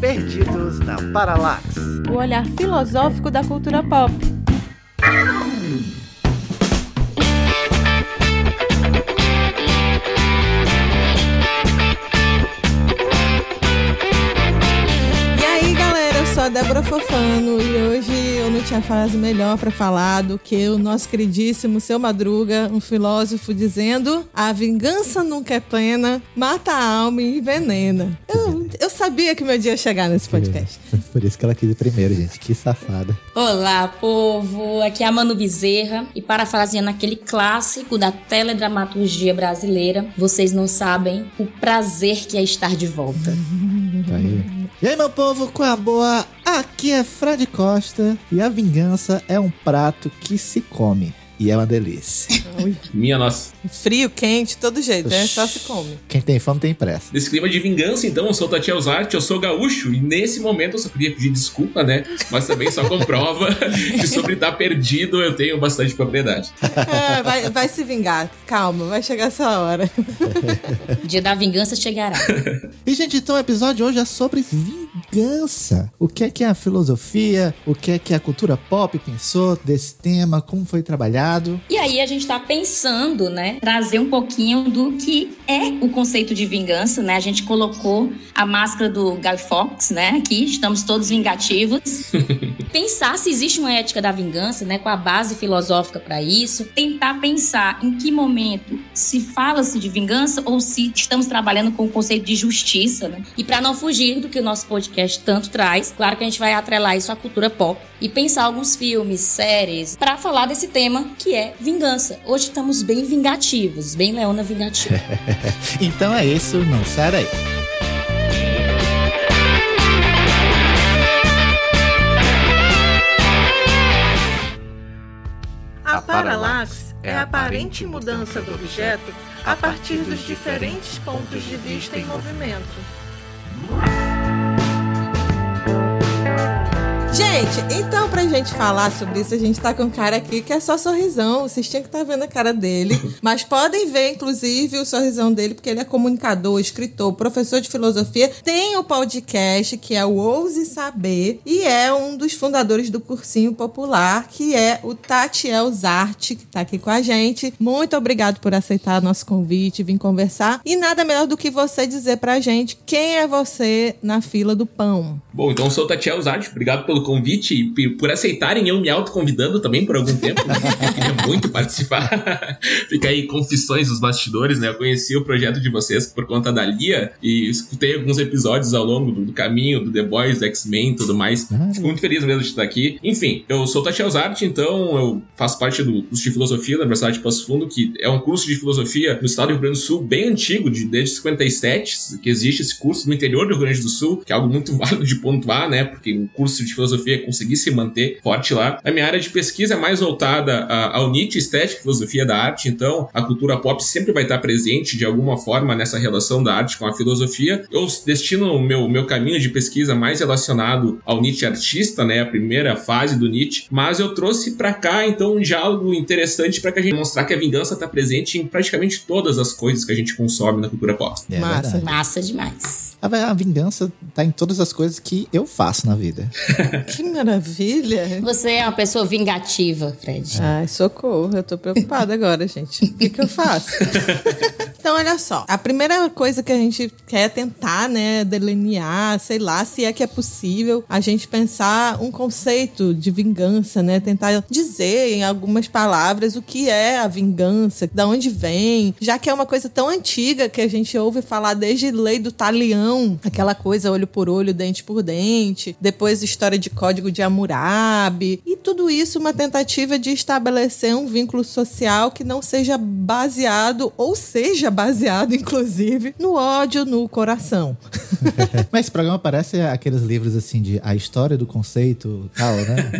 Perdidos na Paralax. O olhar filosófico da cultura pop. E aí, galera, eu sou a Débora Fofano tinha frase melhor para falar do que o nosso queridíssimo Seu Madruga, um filósofo, dizendo: A vingança nunca é plena, mata a alma e envenena. Eu, eu sabia que meu dia ia chegar nesse podcast. Por isso que ela quis ir primeiro, gente. Que safada. Olá, povo! Aqui é a Manu Bezerra e parafraseando aquele clássico da teledramaturgia brasileira, vocês não sabem o prazer que é estar de volta. Aí. E aí, meu povo, com a boa? Aqui é Fred Costa e a vingança é um prato que se come. E é uma delícia. Minha nossa. Frio, quente, todo jeito, né? Só se come. Quem tem fome tem pressa. Nesse clima de vingança, então, eu sou o Tatiel Zart, eu sou gaúcho, e nesse momento eu só queria pedir desculpa, né? Mas também só comprova que sobre estar perdido eu tenho bastante propriedade. É, vai, vai se vingar. Calma, vai chegar essa hora. O dia da vingança chegará. E, gente, então o episódio hoje é sobre vingança. O que é que a filosofia, o que é que a cultura pop pensou desse tema, como foi trabalhado. E aí a gente tá pensando, né, trazer um pouquinho do que é o conceito de vingança, né? A gente colocou a máscara do Guy Fawkes, né, aqui, estamos todos vingativos. pensar se existe uma ética da vingança, né, com a base filosófica para isso. Tentar pensar em que momento se fala-se de vingança ou se estamos trabalhando com o conceito de justiça, né? E para não fugir do que o nosso podcast tanto traz, claro que a gente vai atrelar isso à cultura pop e pensar alguns filmes, séries para falar desse tema que é vingança. Hoje estamos bem vingativos, bem Leona vingativa. Então é isso, não sai daí. A paralaxe é a aparente mudança do objeto a partir dos diferentes pontos de vista em movimento. Gente, então pra gente falar sobre isso, a gente tá com um cara aqui que é só sorrisão. Vocês tinham que estar vendo a cara dele. Mas podem ver, inclusive, o sorrisão dele, porque ele é comunicador, escritor, professor de filosofia. Tem o podcast, que é o Ouse Saber, e é um dos fundadores do Cursinho Popular, que é o Tatiel Zarte, que tá aqui com a gente. Muito obrigado por aceitar nosso convite, vir conversar. E nada melhor do que você dizer pra gente quem é você na fila do pão. Bom, então eu sou o Tatiel Zart, obrigado pelo convite e p- por aceitarem eu me autoconvidando também por algum tempo. né? Eu queria muito participar. Fica aí confissões dos bastidores, né? Eu conheci o projeto de vocês por conta da Lia e escutei alguns episódios ao longo do, do caminho, do The Boys, do X-Men e tudo mais. Ah. Fico muito feliz mesmo de estar aqui. Enfim, eu sou Tatiel Zart, então eu faço parte do curso de filosofia da Universidade de Passo Fundo, que é um curso de filosofia no estado do Rio Grande do Sul bem antigo, de, desde 57, que existe esse curso no interior do Rio Grande do Sul, que é algo muito válido de pontuar, né? Porque um curso de filosofia conseguir se manter forte lá. A minha área de pesquisa é mais voltada ao Nietzsche, estética e filosofia da arte, então a cultura pop sempre vai estar presente de alguma forma nessa relação da arte com a filosofia. Eu destino o meu, meu caminho de pesquisa mais relacionado ao Nietzsche artista, né? A primeira fase do Nietzsche, mas eu trouxe pra cá então um diálogo interessante pra que a gente mostrar que a vingança tá presente em praticamente todas as coisas que a gente consome na cultura pop. É Massa. verdade. Massa demais. A, a vingança tá em todas as coisas que eu faço na vida. Que maravilha! Você é uma pessoa vingativa, Fred. Ai, socorro, eu tô preocupada agora, gente. O que, que eu faço? então, olha só. A primeira coisa que a gente quer tentar, né, delinear, sei lá, se é que é possível, a gente pensar um conceito de vingança, né? Tentar dizer em algumas palavras o que é a vingança, da onde vem, já que é uma coisa tão antiga que a gente ouve falar desde lei do talião, aquela coisa olho por olho, dente por dente, depois história de código de Hammurabi, e tudo isso uma tentativa de estabelecer um vínculo social que não seja baseado, ou seja baseado, inclusive, no ódio no coração. Mas esse programa parece aqueles livros assim de a história do conceito tal, né?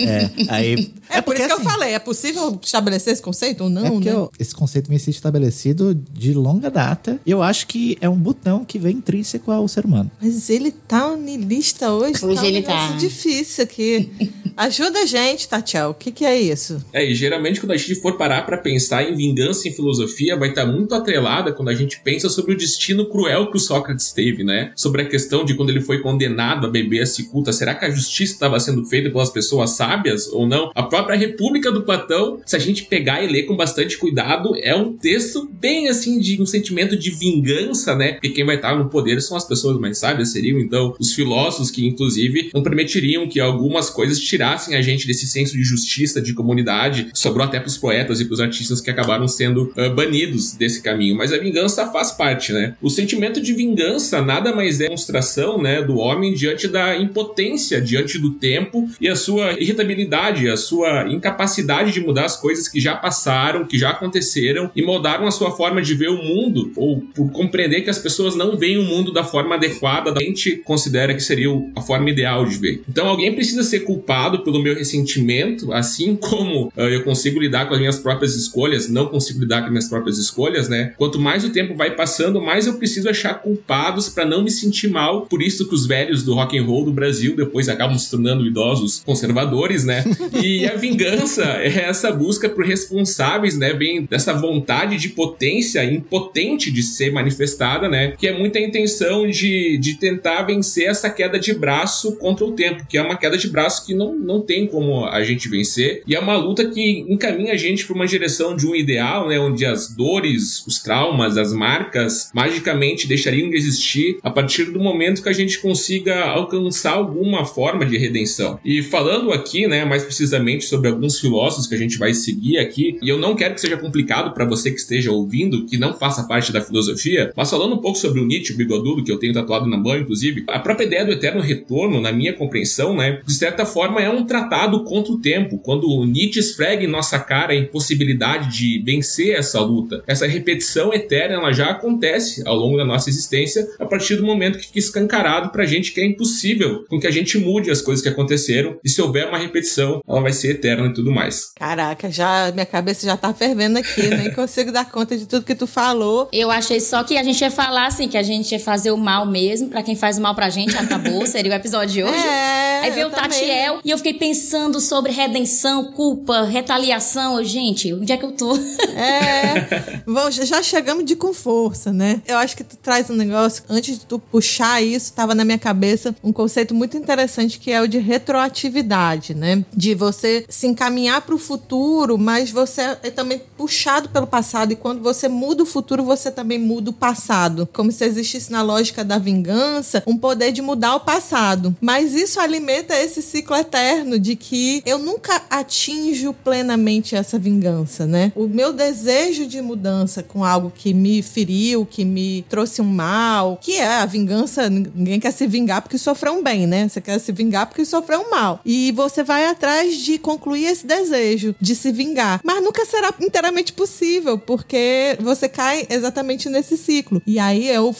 É, aí. É, por porque, isso que assim, eu falei, é possível estabelecer esse conceito ou não, É porque né? eu- esse conceito vem sido estabelecido de longa data. E eu acho que é um botão que vem intrínseco ao ser humano. Mas ele tá niilista hoje. Hoje tá um ele tá. difícil aqui. Ajuda a gente, Tatiel. O que, que é isso? É, e geralmente quando a gente for parar para pensar em vingança em filosofia, vai estar tá muito atrelada quando a gente pensa sobre o destino cruel que o Sócrates teve, né? Sobre a questão de quando ele foi condenado a beber a cicuta, será que a justiça estava sendo feita pelas pessoas sábias ou não? A própria República do Platão, se a gente pegar e ler com bastante cuidado, é um texto bem assim de um sentimento de vingança, né? Porque quem vai estar no poder são as pessoas mais sábias, seriam então os filósofos que inclusive não permitiriam que algumas coisas tirassem a gente desse senso de justiça, de comunidade. Sobrou até pros poetas e pros artistas que acabaram sendo uh, banidos desse caminho. Mas a vingança faz parte, né? O sentimento de vingança nada mais é demonstração, né, do homem diante da impotência, diante do tempo e a sua irritabilidade, a sua incapacidade de mudar as coisas que já passaram, que já aconteceram e moldaram a sua forma de ver o mundo, ou por compreender que as pessoas não veem o mundo da forma adequada, da gente considera que seria a forma ideal de ver. Então alguém precisa ser culpado pelo meu ressentimento, assim como uh, eu consigo lidar com as minhas próprias escolhas, não consigo lidar com as minhas próprias escolhas, né? Quanto mais o tempo vai passando, mais eu preciso achar culpados para não me sentir mal. Por isso que os velhos do rock and roll do Brasil depois acabam se tornando idosos conservadores, né? E a vingança é essa busca por responsáveis, né? Vem dessa vontade de potência impotente de ser manifestada, né? Que é muita intenção de, de tentar vencer essa queda de braço contra o tempo, que é uma queda de braço que não, não tem como a gente vencer. E é uma luta que encaminha a gente para uma direção de um ideal, né? Onde as dores, os traumas, as marcas magicamente deixariam de existir a partir do momento que a gente consiga alcançar alguma forma de redenção. E falando aqui, né, mais precisamente sobre alguns filósofos que a gente vai seguir aqui, e eu não quero que seja complicado para você que esteja ouvindo, que não faça parte da filosofia, mas falando um pouco sobre o Nietzsche, o que eu tenho tatuado na mão, inclusive, a própria ideia do eterno retorno, na minha compreensão, né, de certa forma é um tratado contra o tempo, quando o Nietzsche esfrega em nossa cara a impossibilidade de vencer essa luta. Essa repetição eterna, ela já acontece ao longo da nossa existência, a partir do momento que fica escancarado pra gente que é impossível com que a gente mude as coisas que aconteceram, e se houver uma repetição, ela vai ser eterna e tudo mais. Caraca, já minha cabeça já tá fervendo aqui, nem consigo dar conta de tudo que tu falou. Eu achei só que a gente ia falar assim, que a gente ia fazer o mal mesmo, para quem faz o mal pra gente, acabou, seria o episódio de hoje. É, Aí veio o Tatiel e eu fiquei pensando sobre redenção, culpa, retaliação. Gente, onde é que eu tô? É, bom, já chegamos de com força, né? Eu acho que tu traz um negócio, antes de tu puxar isso, tava na minha cabeça um conceito muito interessante que é o de retroatividade, né? De você se encaminhar para o futuro, mas você é também puxado pelo passado e quando você muda o futuro, você também muda o passado. Como se existisse na lógica da vingança um poder de mudar o passado. Mas isso alimenta esse ciclo eterno de que eu nunca atinjo plenamente essa vingança, né? O meu desejo de mudança com algo que me feriu, que me trouxe um mal, que é a vingança, ninguém quer se vingar porque sofreu um bem, né? Você quer se vingar porque sofreu um mal. E você vai atrás de concluir esse desejo de se vingar. Mas nunca será inteiramente possível, porque você cai exatamente nesse ciclo. E aí é o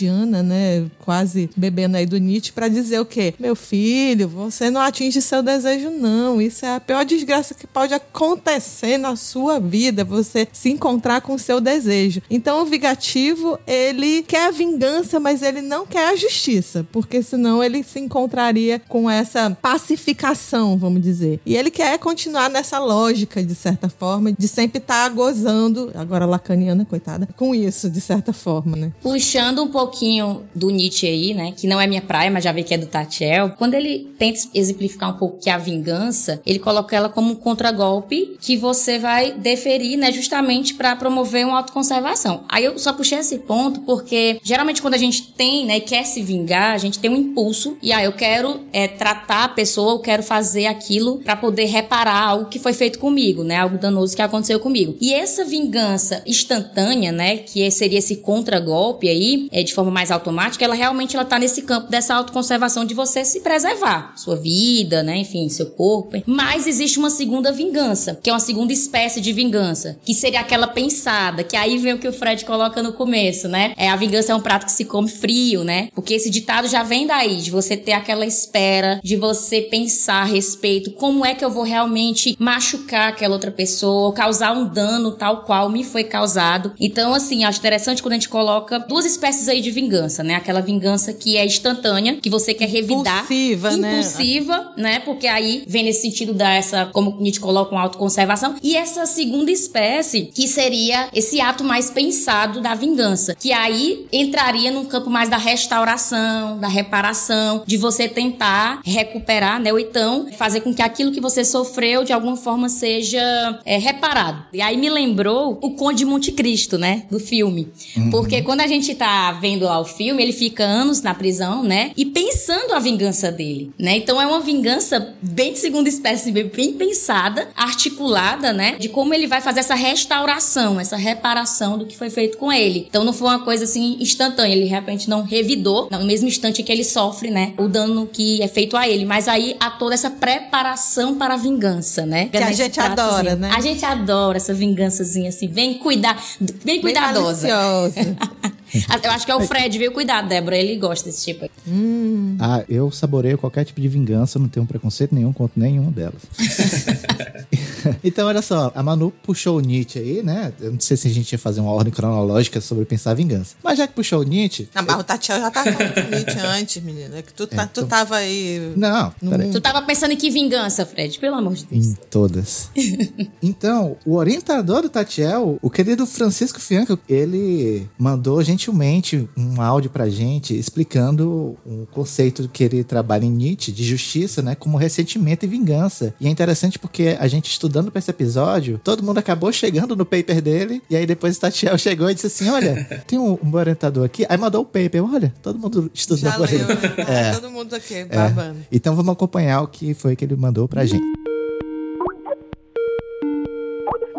freudiana, né? Quase bebendo aí do Nietzsche para dizer o quê? Meu filho, você não atinge seu desejo, não. Isso é a pior desgraça que pode acontecer na sua vida. Você se encontrar com o seu desejo. Então, o vingativo, ele quer a vingança, mas ele não quer a justiça, porque senão ele se encontraria com essa pacificação, vamos dizer. E ele quer continuar nessa lógica, de certa forma, de sempre estar tá gozando, agora lacaniana, coitada, com isso, de certa forma, né? Puxando um pouquinho do Nietzsche aí, né, que não é minha praia, mas já vi que é do Tatiel, quando ele tenta exemplificar um pouco que a vingança, ele coloca ela como um contragolpe que você vai deferir, né, justamente para promover uma autoconservação. Aí eu só puxei esse ponto porque geralmente quando a gente tem, né, quer se vingar, a gente tem um impulso e aí ah, eu quero é, tratar a pessoa, eu quero fazer aquilo para poder reparar algo que foi feito comigo, né, algo danoso que aconteceu comigo. E essa vingança instantânea, né, que seria esse contragolpe aí, é, de forma mais automática, ela realmente ela tá nesse campo dessa autoconservação de você se preservar, sua vida, né, enfim, seu corpo. Mas existe uma segunda vingança, que é uma segunda espécie de vingança, que seria aquela pensada, que aí vem o que o Fred coloca no começo, né? É a vingança é um prato que se come frio, né? Porque esse ditado já vem daí, de você ter aquela espera, de você pensar a respeito, como é que eu vou realmente machucar aquela outra pessoa, causar um dano tal qual me foi causado. Então, assim, acho interessante quando a gente coloca duas espécies aí de vingança, né? Aquela vingança que é instantânea, que você quer revidar. Impulsiva, impulsiva né? impulsiva, né? Porque aí vem nesse sentido dessa, como a gente coloca, uma autoconservação. E essa segunda espécie, que seria esse ato mais pensado da vingança, que aí entraria num campo mais da restauração, da reparação, de você tentar recuperar, né? Ou então fazer com que aquilo que você sofreu de alguma forma seja é, reparado. E aí me lembrou o Conde de Monte Cristo, né? Do filme. Uhum. Porque quando a gente tá vendo lá o filme, ele fica anos na prisão, né? E pensando a vingança dele, né? Então é uma vingança bem de segunda espécie, bem pensada, articulada, né? De como ele vai fazer essa restauração, essa reparação do que foi feito com ele. Então não foi uma coisa assim instantânea, ele de repente não revidou no mesmo instante que ele sofre, né? O dano que é feito a ele. Mas aí há toda essa preparação para a vingança, né? Que a gente adora, assim. né? A gente adora essa vingançazinha assim, bem cuidar, bem cuidadosa. Bem Eu acho que é o Fred, viu? Cuidado, Débora. Ele gosta desse tipo. Hum. Ah, eu saboreio qualquer tipo de vingança, não tenho preconceito nenhum contra nenhum delas. então, olha só, a Manu puxou o Nietzsche aí, né? Eu não sei se a gente ia fazer uma ordem cronológica sobre pensar vingança. Mas já que puxou o Nietzsche. Não, mas eu... o Tatiana já tava falando do Nietzsche antes, menina. É que tu, tá, é, tu tava aí. Não. Tu tava pensando em que vingança, Fred? Pelo amor de Deus. Em todas. então, o orientador do Tatiel, o querido Francisco Fianca, ele mandou a gente gentilmente um áudio pra gente explicando um conceito que ele trabalha em Nietzsche de justiça, né, como ressentimento e vingança. E é interessante porque a gente estudando para esse episódio, todo mundo acabou chegando no paper dele, e aí depois o Tatiel chegou e disse assim: Olha, tem um, um orientador aqui. Aí mandou o paper, olha, todo mundo estudou por ele. Né? É. Todo mundo aqui, babando. É. Então vamos acompanhar o que foi que ele mandou pra gente.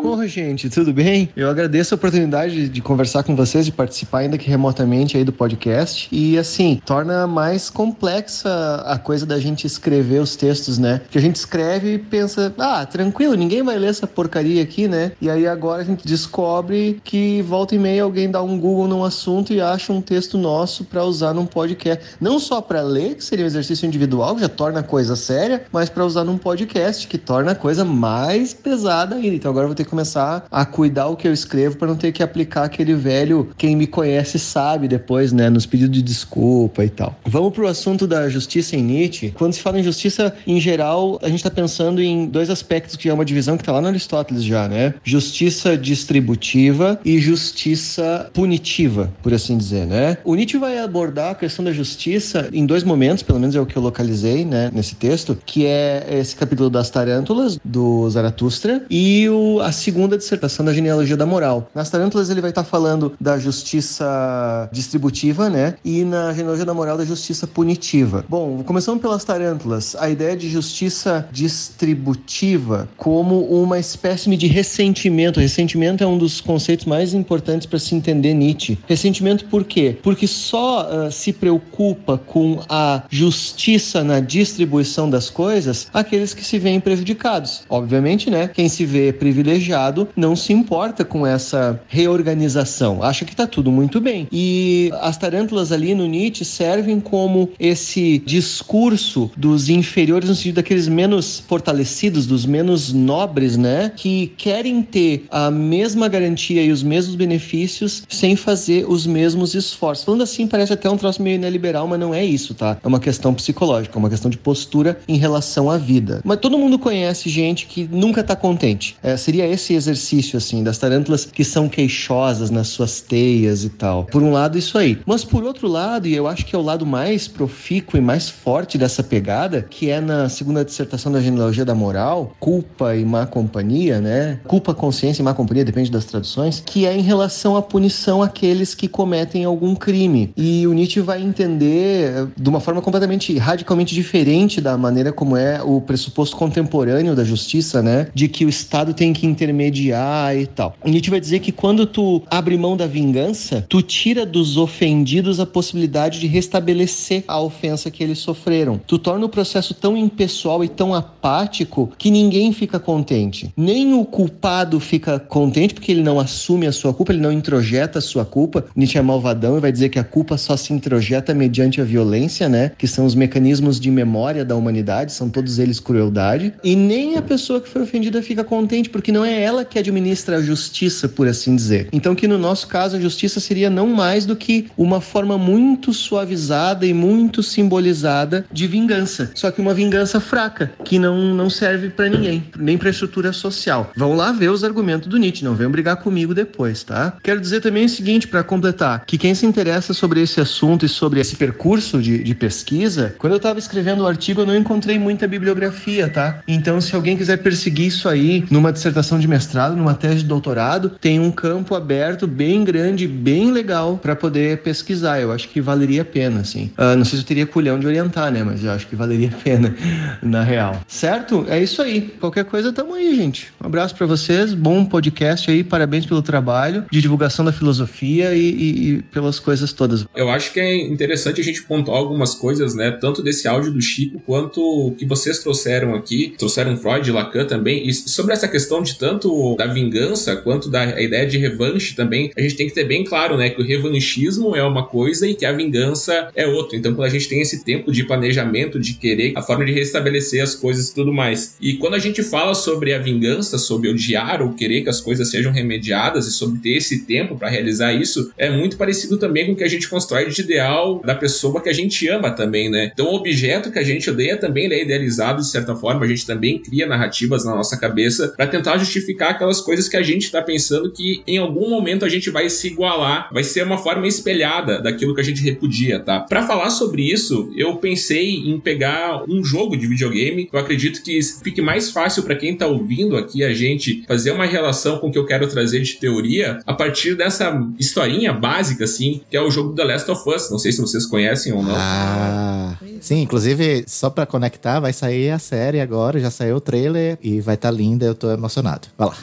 Oi, gente, tudo bem? Eu agradeço a oportunidade de conversar com vocês, de participar ainda que remotamente aí do podcast. E assim, torna mais complexa a coisa da gente escrever os textos, né? Que a gente escreve e pensa, ah, tranquilo, ninguém vai ler essa porcaria aqui, né? E aí agora a gente descobre que volta e meia alguém dá um Google num assunto e acha um texto nosso para usar num podcast. Não só para ler, que seria um exercício individual, que já torna a coisa séria, mas para usar num podcast, que torna a coisa mais pesada ainda. Então agora eu vou ter que começar a cuidar o que eu escrevo para não ter que aplicar aquele velho quem me conhece sabe depois, né, nos pedidos de desculpa e tal. Vamos pro assunto da justiça em Nietzsche. Quando se fala em justiça em geral, a gente está pensando em dois aspectos que é uma divisão que está lá no Aristóteles já, né? Justiça distributiva e justiça punitiva, por assim dizer, né? O Nietzsche vai abordar a questão da justiça em dois momentos, pelo menos é o que eu localizei, né, nesse texto, que é esse capítulo das tarântulas do Zaratustra e o, a segunda dissertação da genealogia da moral. Nas Tarântulas ele vai estar falando da justiça distributiva, né? E na genealogia da moral da justiça punitiva. Bom, começando pelas Tarântulas, a ideia de justiça distributiva como uma espécie de ressentimento. Ressentimento é um dos conceitos mais importantes para se entender Nietzsche. Ressentimento por quê? Porque só uh, se preocupa com a justiça na distribuição das coisas aqueles que se veem prejudicados. Obviamente, né? Quem se vê privilegiado não se importa com essa reorganização, acha que está tudo muito bem. E as tarântulas ali no Nietzsche servem como esse discurso dos inferiores, no sentido daqueles menos fortalecidos, dos menos nobres, né? Que querem ter a mesma garantia e os mesmos benefícios sem fazer os mesmos esforços. Falando assim, parece até um troço meio neoliberal, mas não é isso, tá? É uma questão psicológica, é uma questão de postura em relação à vida. Mas todo mundo conhece gente que nunca está contente. É, seria esse exercício, assim, das tarântulas que são queixosas nas suas teias e tal. Por um lado, isso aí. Mas por outro lado, e eu acho que é o lado mais profícuo e mais forte dessa pegada, que é na segunda dissertação da genealogia da moral, culpa e má companhia, né? Culpa, consciência e má companhia, depende das traduções, que é em relação à punição àqueles que cometem algum crime. E o Nietzsche vai entender de uma forma completamente, radicalmente diferente da maneira como é o pressuposto contemporâneo da justiça, né? De que o Estado tem que intermediar e tal. Nietzsche vai dizer que quando tu abre mão da vingança, tu tira dos ofendidos a possibilidade de restabelecer a ofensa que eles sofreram. Tu torna o processo tão impessoal e tão apático que ninguém fica contente. Nem o culpado fica contente porque ele não assume a sua culpa, ele não introjeta a sua culpa. Nietzsche é malvadão e vai dizer que a culpa só se introjeta mediante a violência, né? Que são os mecanismos de memória da humanidade, são todos eles crueldade. E nem a pessoa que foi ofendida fica contente porque não é ela que administra a justiça, por assim dizer. Então, que no nosso caso a justiça seria não mais do que uma forma muito suavizada e muito simbolizada de vingança. Só que uma vingança fraca, que não, não serve para ninguém, nem para estrutura social. Vão lá ver os argumentos do Nietzsche, não venham brigar comigo depois, tá? Quero dizer também o seguinte, para completar, que quem se interessa sobre esse assunto e sobre esse percurso de, de pesquisa, quando eu estava escrevendo o artigo, eu não encontrei muita bibliografia, tá? Então, se alguém quiser perseguir isso aí numa dissertação de mestrado, numa tese de doutorado, tem um campo aberto bem grande, bem legal para poder pesquisar. Eu acho que valeria a pena, assim. Uh, não sei se eu teria culhão de orientar, né? Mas eu acho que valeria a pena, na real. Certo? É isso aí. Qualquer coisa, tamo aí, gente. Um abraço para vocês, bom podcast aí, parabéns pelo trabalho de divulgação da filosofia e, e, e pelas coisas todas. Eu acho que é interessante a gente pontuar algumas coisas, né? Tanto desse áudio do Chico quanto o que vocês trouxeram aqui, trouxeram Freud e Lacan também, e sobre essa questão de tanto da vingança quanto da ideia de revanche também, a gente tem que ter bem claro, né, que o revanchismo é uma coisa e que a vingança é outra. Então, quando a gente tem esse tempo de planejamento, de querer a forma de restabelecer as coisas e tudo mais. E quando a gente fala sobre a vingança, sobre odiar ou querer que as coisas sejam remediadas e sobre ter esse tempo para realizar isso, é muito parecido também com o que a gente constrói de ideal da pessoa que a gente ama também, né? Então, o objeto que a gente odeia também é idealizado de certa forma, a gente também cria narrativas na nossa cabeça para tentar justificar aquelas coisas que a gente está pensando que em algum momento a gente vai se igualar, vai ser uma forma espelhada daquilo que a gente repudia, tá? Para falar sobre isso, eu pensei em pegar um jogo de videogame. Eu acredito que fique mais fácil para quem tá ouvindo aqui a gente fazer uma relação com o que eu quero trazer de teoria a partir dessa historinha básica, assim, que é o jogo The Last of Us. Não sei se vocês conhecem ou não. Ah, sim, inclusive, só para conectar, vai sair a série agora, já saiu o trailer e vai estar tá linda, eu tô emocionado. Vai lá.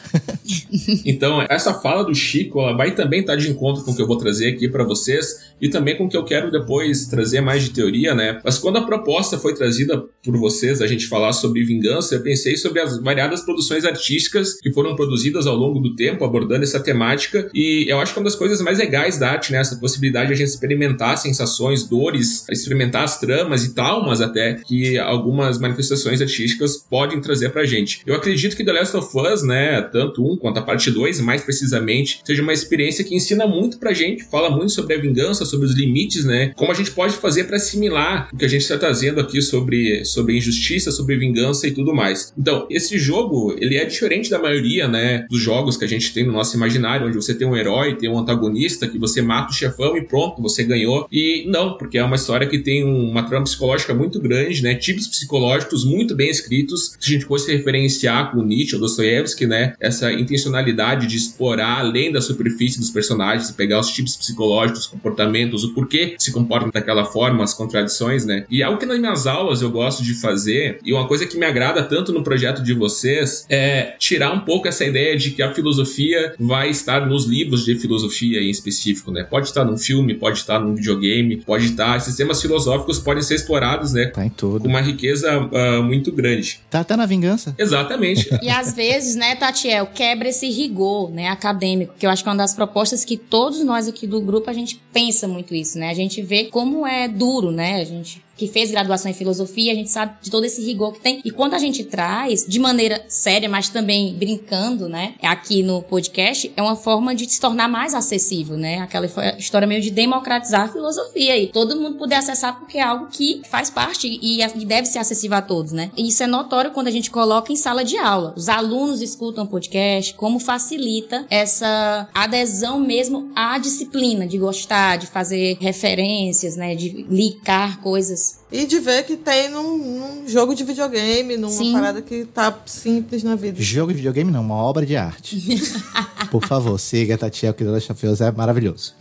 então, essa fala do Chico, ela vai também estar tá de encontro com o que eu vou trazer aqui para vocês e também com o que eu quero depois trazer mais de teoria, né? Mas quando a proposta foi trazida por vocês, a gente falar sobre vingança, eu pensei sobre as variadas produções artísticas que foram produzidas ao longo do tempo, abordando essa temática, e eu acho que uma das coisas mais legais da arte, né? Essa possibilidade de a gente experimentar sensações, dores, experimentar as tramas e traumas até, que algumas manifestações artísticas podem trazer pra gente. Eu acredito que The Last of Us, né, tanto um quanto a parte 2, mais precisamente, seja uma experiência que ensina muito pra gente, fala muito sobre a vingança, sobre os limites, né? Como a gente pode fazer para assimilar o que a gente está trazendo aqui sobre, sobre injustiça, sobre vingança e tudo mais. Então, esse jogo, ele é diferente da maioria, né, dos jogos que a gente tem no nosso imaginário, onde você tem um herói, tem um antagonista, que você mata o chefão e pronto, você ganhou. E não, porque é uma história que tem uma trama psicológica muito grande, né? Tipos psicológicos muito bem escritos. Se a gente fosse referenciar com Nietzsche ou Dostoiévski, né? Essa intencionalidade de explorar além da superfície dos personagens, pegar os tipos psicológicos, comportamentos, o porquê se comportam daquela forma, as contradições, né? E algo que nas minhas aulas eu gosto de fazer, e uma coisa que me agrada tanto no projeto de vocês, é tirar um pouco essa ideia de que a filosofia vai estar nos livros de filosofia em específico, né? Pode estar num filme, pode estar num videogame, pode estar. Sistemas filosóficos podem ser explorados, né? Tá em tudo. Com uma riqueza uh, muito grande. Tá até na vingança. Exatamente. e às vezes, né, Tatiel, quebra esse rigor, né, acadêmico, que eu acho que é uma das propostas que todos nós aqui do grupo a gente pensa muito isso, né? A gente vê como é duro, né? A gente que fez graduação em filosofia, a gente sabe de todo esse rigor que tem. E quando a gente traz de maneira séria, mas também brincando, né, aqui no podcast, é uma forma de se tornar mais acessível, né? Aquela história meio de democratizar a filosofia e todo mundo poder acessar porque é algo que faz parte e, e deve ser acessível a todos, né? E isso é notório quando a gente coloca em sala de aula. Os alunos escutam podcast, como facilita essa adesão mesmo à disciplina, de gostar, de fazer referências, né, de linkar coisas is e de ver que tem num, num jogo de videogame, numa Sim. parada que tá simples na vida. Jogo de videogame não, uma obra de arte. Por favor, siga a Tatiel, que The Last of Us é maravilhoso.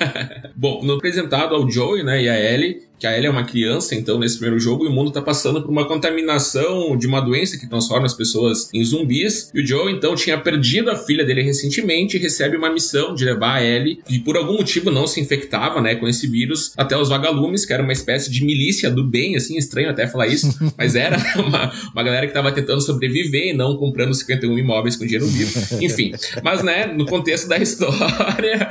Bom, no apresentado ao Joey né, e a Ellie, que a Ellie é uma criança, então, nesse primeiro jogo, e o mundo está passando por uma contaminação de uma doença que transforma as pessoas em zumbis. E o Joe, então, tinha perdido a filha dele recentemente e recebe uma missão de levar a Ellie, que por algum motivo não se infectava, né, com esse vírus, até os vagalumes, que era uma espécie de milícia do bem, assim, estranho até falar isso, mas era uma, uma galera que estava tentando sobreviver e não comprando 51 imóveis com dinheiro vivo. Enfim, mas, né, no contexto da história,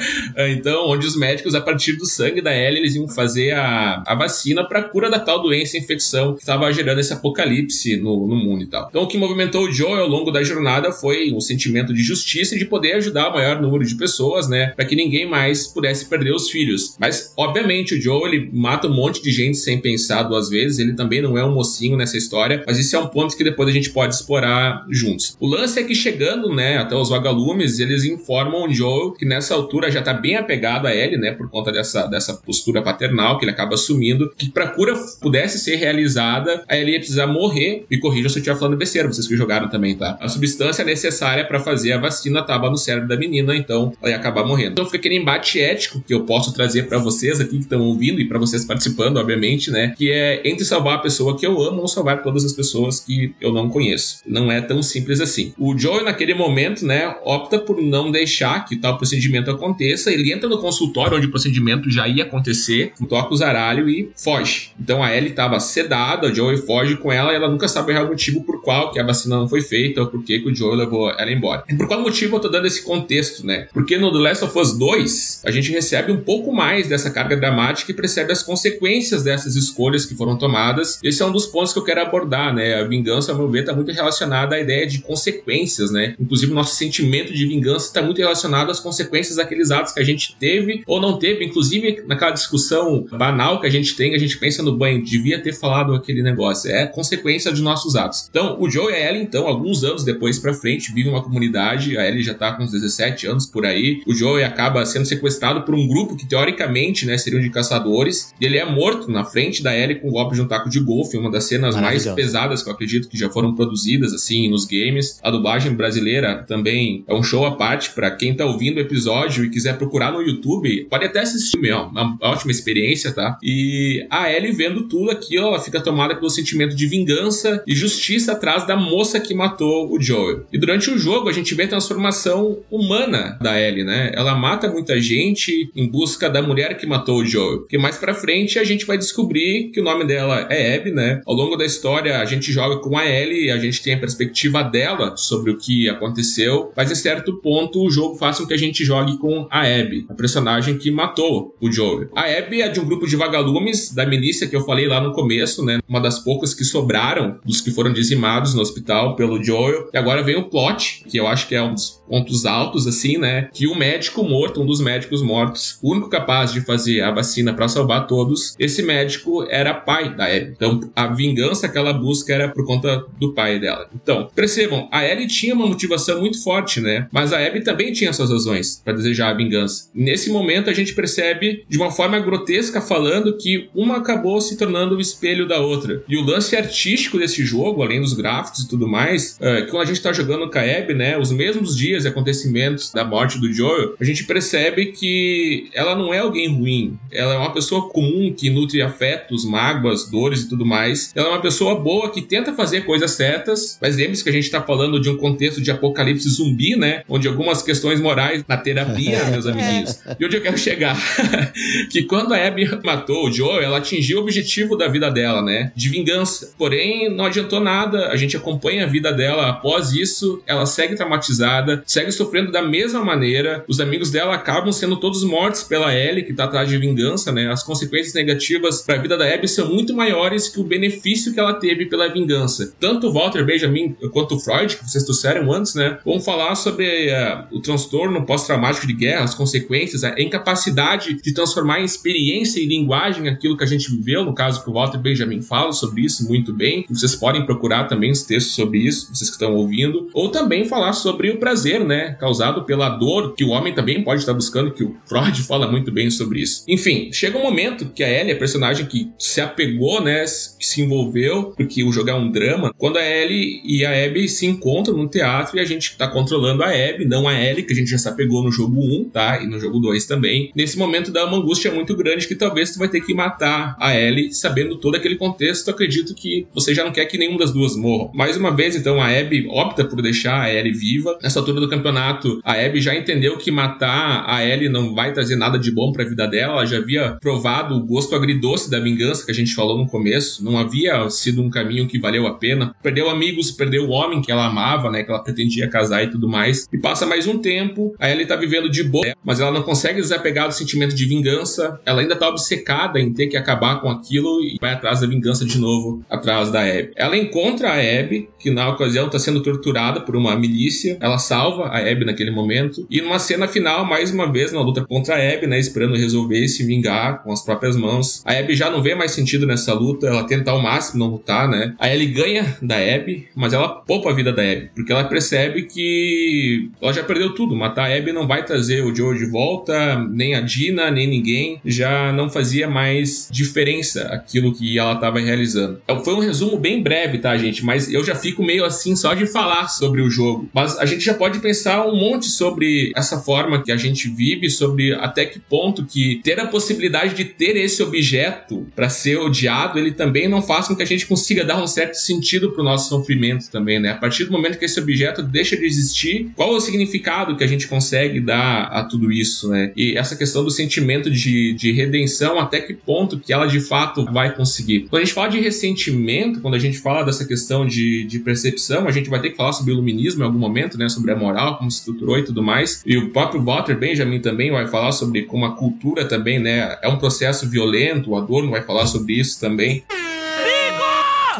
então, onde os médicos, a partir do sangue da Ellie, eles iam fazer a, a vacina para cura da tal doença, infecção que estava gerando esse apocalipse no, no mundo e tal. Então, o que movimentou o Joe ao longo da jornada foi um sentimento de justiça e de poder ajudar o maior número de pessoas, né, para que ninguém mais pudesse perder os filhos. Mas, obviamente, o Joe ele mata um monte de gente sem pensar duas vezes. Ele também não é um mocinho nessa história, mas isso é um ponto que depois a gente pode explorar juntos. O lance é que chegando, né, até os vagalumes, eles informam o Joe que nessa altura já tá bem apegado a ele, né, por conta dessa, dessa postura paternal que ele acaba assumindo, que pra cura pudesse ser realizada, aí ele ia precisar morrer. Me corrija se eu estiver falando besteira, vocês que jogaram também, tá? A substância necessária para fazer a vacina tava no cérebro da menina, então ela ia acabar morrendo. Então fica aquele embate ético que eu posso trazer para vocês aqui que estão ouvindo e para vocês participando, obviamente, né, que é entre salvar a pessoa que eu amo ou salvar todas as pessoas que eu não conheço. Não é tão simples assim. O Joe, naquele momento, né, opta por não deixar que tal procedimento aconteça. Ele entra no consultório onde o procedimento já ia acontecer, toca o zaralho e foge. Então a Ellie estava sedada, o Joe foge com ela e ela nunca sabe o motivo por qual que a vacina não foi feita ou por que, que o Joe levou ela embora. E por qual motivo eu tô dando esse contexto, né? Porque no The Last of Us 2, a gente recebe um pouco mais dessa carga dramática e percebe as consequências dessas escolhas que foram tomadas. Esse é um dos pontos que eu quero abordar, né? A vingança, ao meu ver, está muito relacionada à ideia de consequências, né? Inclusive, nosso sentimento de vingança está muito relacionado às consequências daqueles atos que a gente teve ou não teve. Inclusive, naquela discussão banal que a gente tem, a gente pensa no banho, devia ter falado aquele negócio. É consequência de nossos atos. Então, o Joe e a Ellie, então, alguns anos depois pra frente, vivem uma comunidade. A Ellie já tá com uns 17 anos por aí. O Joe acaba sendo sequestrado por um grupo que, teoricamente, né, seriam de caçadores. E ele é morto na frente da Ellie com um golpe de um taco de golfe, uma das cenas mais pesadas que eu acredito que já foram produzidas assim nos games. A dublagem brasileira também é um show à parte para quem tá ouvindo o episódio e quiser procurar no YouTube, pode até assistir, meu, uma ótima experiência, tá? E a Ellie vendo tudo aquilo, ela fica tomada pelo sentimento de vingança e justiça atrás da moça que matou o Joel. E durante o jogo a gente vê a transformação humana da Ellie, né? Ela mata muita gente em busca da mulher que matou o Joel. Porque mais para frente a gente vai descobrir que o nome dela é Abby, né? Ao longo da história a gente joga com a Ellie a gente tem a perspectiva dela sobre o que aconteceu, mas em certo ponto o jogo faz com que a gente jogue com a Abby, a personagem que matou o Joel. A Abby é de um grupo de vagalumes da milícia que eu falei lá no começo, né? Uma das poucas que sobraram dos que foram dizimados no hospital pelo Joel. E agora vem o plot, que eu acho que é um dos pontos altos, assim, né? Que o médico morto, um dos médicos mortos, o único capaz de fazer a vacina para salvar todos, esse médico era pai da Abby. Então, a vingança que ela busca era por conta do pai dela. Então, percebam, a Ellie tinha uma motivação muito forte, né? Mas a Abby também tinha suas razões para desejar a vingança. Nesse momento, a gente percebe, de uma forma grotesca falando, que uma acabou se tornando o espelho da outra. E o lance artístico desse jogo, além dos gráficos e tudo mais, é que quando a gente tá jogando com a Abby, né? Os mesmos dias e acontecimentos da morte do Joel, a gente percebe que ela não é alguém ruim. Ela é uma pessoa comum que nutre afetos, mágoas, dores e tudo mais. Ela é uma pessoa boa que tenta fazer coisas certas, mas lembre-se que a gente está falando de um contexto de apocalipse zumbi, né? Onde algumas questões morais na terapia, meus amiguinhos. E onde eu quero chegar? que quando a Abby matou o Joe, ela atingiu o objetivo da vida dela, né? De vingança. Porém, não adiantou nada. A gente acompanha a vida dela após isso. Ela segue traumatizada, segue sofrendo da mesma maneira. Os amigos dela acabam sendo todos mortos pela Ellie, que tá atrás de vingança, né? As consequências negativas para a vida da Abby são muito maiores que o benefício que ela teve pela vingança. Tanto Walter Benjamin quanto Freud, que vocês trouxeram antes, né? Vão falar sobre uh, o transtorno pós-traumático de guerra, as consequências, a incapacidade de transformar em experiência e linguagem aquilo que a gente viveu, no caso que o Walter Benjamin fala sobre isso muito bem. Vocês podem procurar também os textos sobre isso, vocês que estão ouvindo. Ou também falar sobre o prazer, né? Causado pela dor que o homem também pode estar buscando, que o Freud fala muito bem sobre isso. Enfim, chega um momento que a Ellie, a personagem que se apegou, né? Se envolveu, porque o jogo é um drama. Quando a Ellie e a Abby se encontram no teatro e a gente tá controlando a Abby, não a Ellie, que a gente já se apegou no jogo 1, tá? E no jogo 2 também. Nesse momento dá uma angústia muito grande que talvez tu vai ter que matar a Ellie, sabendo todo aquele contexto. Acredito que você já não quer que nenhuma das duas morra. Mais uma vez, então, a Abby opta por deixar a Ellie viva. Nessa altura do campeonato, a Abby já entendeu que matar a Ellie não vai trazer nada de bom para a vida dela. Ela já havia provado o gosto agridoce da vingança que a gente falou no começo. Não havia sido um caminho que valeu a pena. Perdeu amigos, perdeu o homem que ela amava, né? Que ela pretendia casar e tudo mais. E passa mais um tempo, a Ellie tá vivendo de boa, mas ela não consegue desapegar do sentimento de vingança. Ela ainda tá obcecada em ter que acabar com aquilo e vai atrás da vingança de novo, atrás da Abby. Ela encontra a Abby, que na ocasião está sendo torturada por uma milícia. Ela salva a Abby naquele momento. E numa cena final, mais uma vez, na luta contra a Abby, né? Esperando resolver e se vingar com as próprias mãos. A Abby já não vê mais sentido nessa luta. Ela tenta ao máximo não lutar, né? A Ellie ganha da Abby, mas ela poupa a vida da Abby. Porque ela percebe que ela já perdeu tudo. Matar a Abby não vai trazer o Joe de volta, nem a Dina, nem ninguém. Já não fazia mais diferença aquilo que ela estava realizando. Então, foi um resumo bem breve, tá, gente? Mas eu já fico meio assim só de falar sobre o jogo. Mas a gente já pode pensar um monte sobre essa forma que a gente vive, sobre até que ponto que ter a possibilidade de ter esse objeto para ser odiado, ele também não faz com que a gente consiga dar um certo sentido pro nosso sofrimento também, né? A partir do momento que esse objeto deixa de existir, qual é o significado que a gente consegue dar a tudo isso, né? E essa questão do sentimento de, de redenção, até que ponto que ela de fato vai conseguir. Quando a gente fala de ressentimento, quando a gente fala dessa questão de, de percepção, a gente vai ter que falar sobre o iluminismo em algum momento, né? Sobre a moral, como se estruturou e tudo mais. E o próprio Walter Benjamin também vai falar sobre como a cultura também, né? É um processo violento, o Adorno vai falar sobre isso também.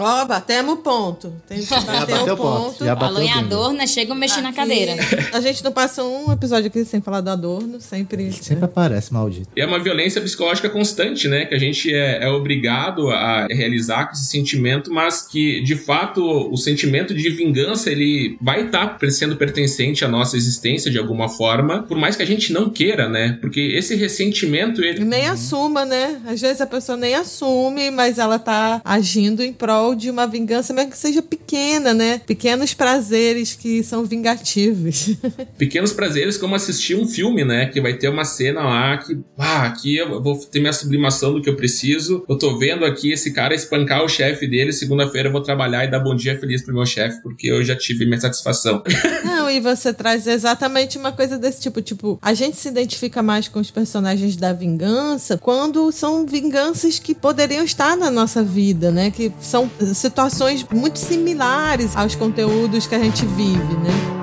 Ó, batemos o ponto. Tem que bater o ponto. Já bateu Falou em. Adorno, chega a mexer na cadeira. A gente não passa um episódio aqui sem falar do Adorno, sempre. Sempre aparece, maldito. E é uma violência psicológica constante, né? Que a gente é, é obrigado a realizar com esse sentimento, mas que, de fato, o sentimento de vingança, ele vai estar sendo pertencente à nossa existência de alguma forma, por mais que a gente não queira, né? Porque esse ressentimento, ele... nem assuma, né? Às vezes a pessoa nem assume, mas ela tá agindo em prol de uma vingança, mesmo que seja pequena, né? Pequenos prazeres que são vingativos. Pequenos prazeres como assistir um filme, né? Que vai ter uma cena lá que, ah, aqui eu vou ter minha sublimação do que eu preciso. Eu tô vendo aqui esse cara espancar o chefe dele. Segunda-feira eu vou trabalhar e dar bom dia feliz pro meu chefe, porque eu já tive minha satisfação. Não, e você traz exatamente uma coisa desse tipo. Tipo, a gente se identifica mais com os personagens da vingança quando são vinganças que poderiam estar na nossa vida, né? Que são situações muito similares aos conteúdos que a gente vive, né?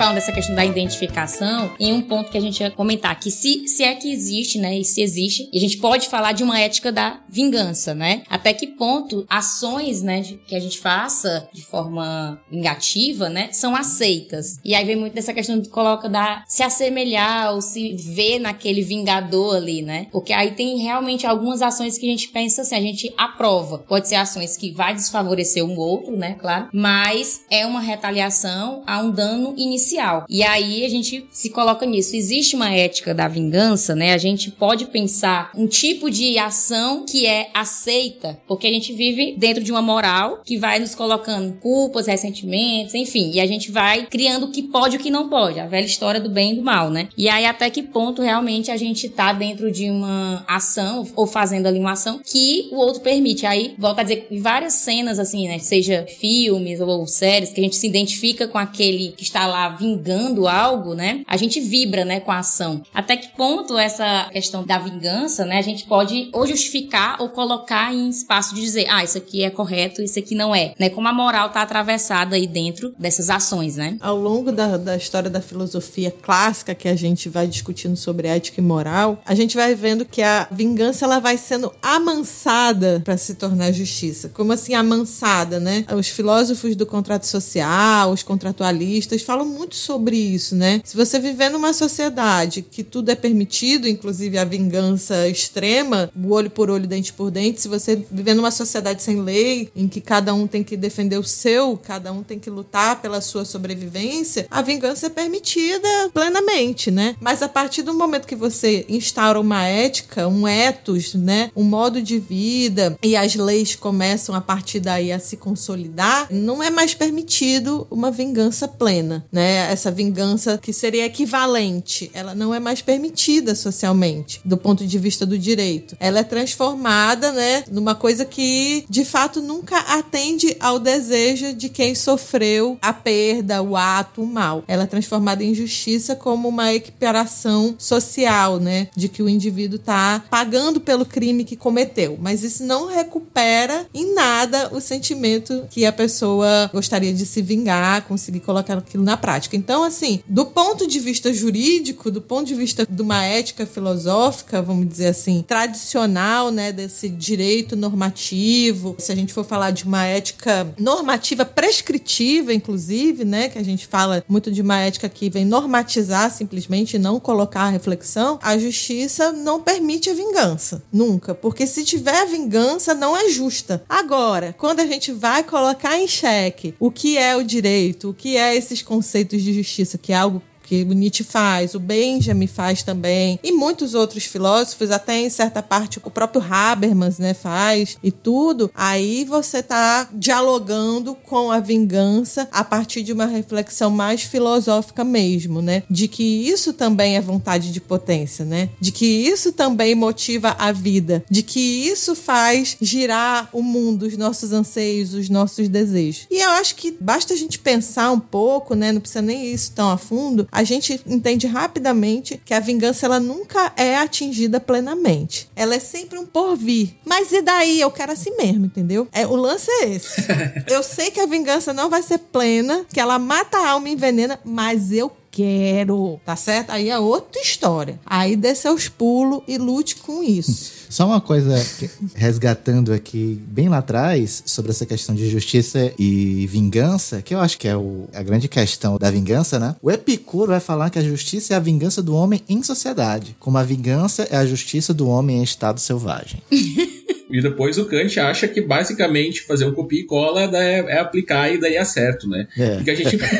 Falando dessa questão da identificação em um ponto que a gente ia comentar, que se, se é que existe, né, e se existe, a gente pode falar de uma ética da vingança, né? Até que ponto ações, né, que a gente faça de forma vingativa, né, são aceitas. E aí vem muito dessa questão que coloca da se assemelhar ou se ver naquele vingador ali, né? Porque aí tem realmente algumas ações que a gente pensa assim, a gente aprova. Pode ser ações que vai desfavorecer um outro, né, claro, mas é uma retaliação a um dano inicial. E aí a gente se coloca nisso. Existe uma ética da vingança, né? A gente pode pensar um tipo de ação que é aceita, porque a gente vive dentro de uma moral que vai nos colocando culpas, ressentimentos, enfim, e a gente vai criando o que pode e o que não pode, a velha história do bem e do mal, né? E aí até que ponto realmente a gente tá dentro de uma ação ou fazendo ali uma ação que o outro permite. Aí volta a dizer várias cenas assim, né, seja filmes ou séries que a gente se identifica com aquele que está lá vingando algo, né? A gente vibra, né, com a ação. Até que ponto essa questão da vingança, né, a gente pode ou justificar ou colocar em espaço de dizer, ah, isso aqui é correto, isso aqui não é, né? Como a moral tá atravessada aí dentro dessas ações, né? Ao longo da, da história da filosofia clássica que a gente vai discutindo sobre ética e moral, a gente vai vendo que a vingança ela vai sendo amansada para se tornar justiça. Como assim amansada, né? Os filósofos do contrato social, os contratualistas falam muito sobre isso, né? Se você viver numa sociedade que tudo é permitido, inclusive a vingança extrema, o olho por olho, dente por dente, se você viver numa sociedade sem lei, em que cada um tem que defender o seu, cada um tem que lutar pela sua sobrevivência, a vingança é permitida plenamente, né? Mas a partir do momento que você instaura uma ética, um ethos, né, um modo de vida e as leis começam a partir daí a se consolidar, não é mais permitido uma vingança plena, né? Essa vingança que seria equivalente, ela não é mais permitida socialmente, do ponto de vista do direito. Ela é transformada, né, numa coisa que de fato nunca atende ao desejo de quem sofreu a perda, o ato, o mal. Ela é transformada em justiça como uma equiparação social, né, de que o indivíduo está pagando pelo crime que cometeu. Mas isso não recupera em nada o sentimento que a pessoa gostaria de se vingar, conseguir colocar aquilo na prática. Então, assim, do ponto de vista jurídico, do ponto de vista de uma ética filosófica, vamos dizer assim, tradicional, né, desse direito normativo, se a gente for falar de uma ética normativa prescritiva, inclusive, né, que a gente fala muito de uma ética que vem normatizar simplesmente não colocar a reflexão, a justiça não permite a vingança, nunca, porque se tiver vingança não é justa. Agora, quando a gente vai colocar em xeque o que é o direito, o que é esses conceitos de justiça, que é algo que o Nietzsche faz, o Benjamin faz também, e muitos outros filósofos, até em certa parte o próprio Habermas, né, faz, e tudo, aí você tá dialogando com a vingança a partir de uma reflexão mais filosófica mesmo, né, de que isso também é vontade de potência, né, de que isso também motiva a vida, de que isso faz girar o mundo, os nossos anseios, os nossos desejos. E eu acho que basta a gente pensar um pouco, né, não precisa nem isso tão a fundo, a gente entende rapidamente que a vingança ela nunca é atingida plenamente. Ela é sempre um porvir. Mas e daí? Eu quero assim mesmo, entendeu? É, o lance é esse. eu sei que a vingança não vai ser plena, que ela mata a alma e envenena, mas eu quero, tá certo? Aí é outra história. Aí dê seus pulos e lute com isso. Só uma coisa que, resgatando aqui bem lá atrás sobre essa questão de justiça e vingança, que eu acho que é o, a grande questão da vingança, né? O Epicuro vai falar que a justiça é a vingança do homem em sociedade, como a vingança é a justiça do homem em estado selvagem. E depois o Kant acha que basicamente fazer um copia e cola é, é aplicar e daí é certo, né? É. Porque a gente.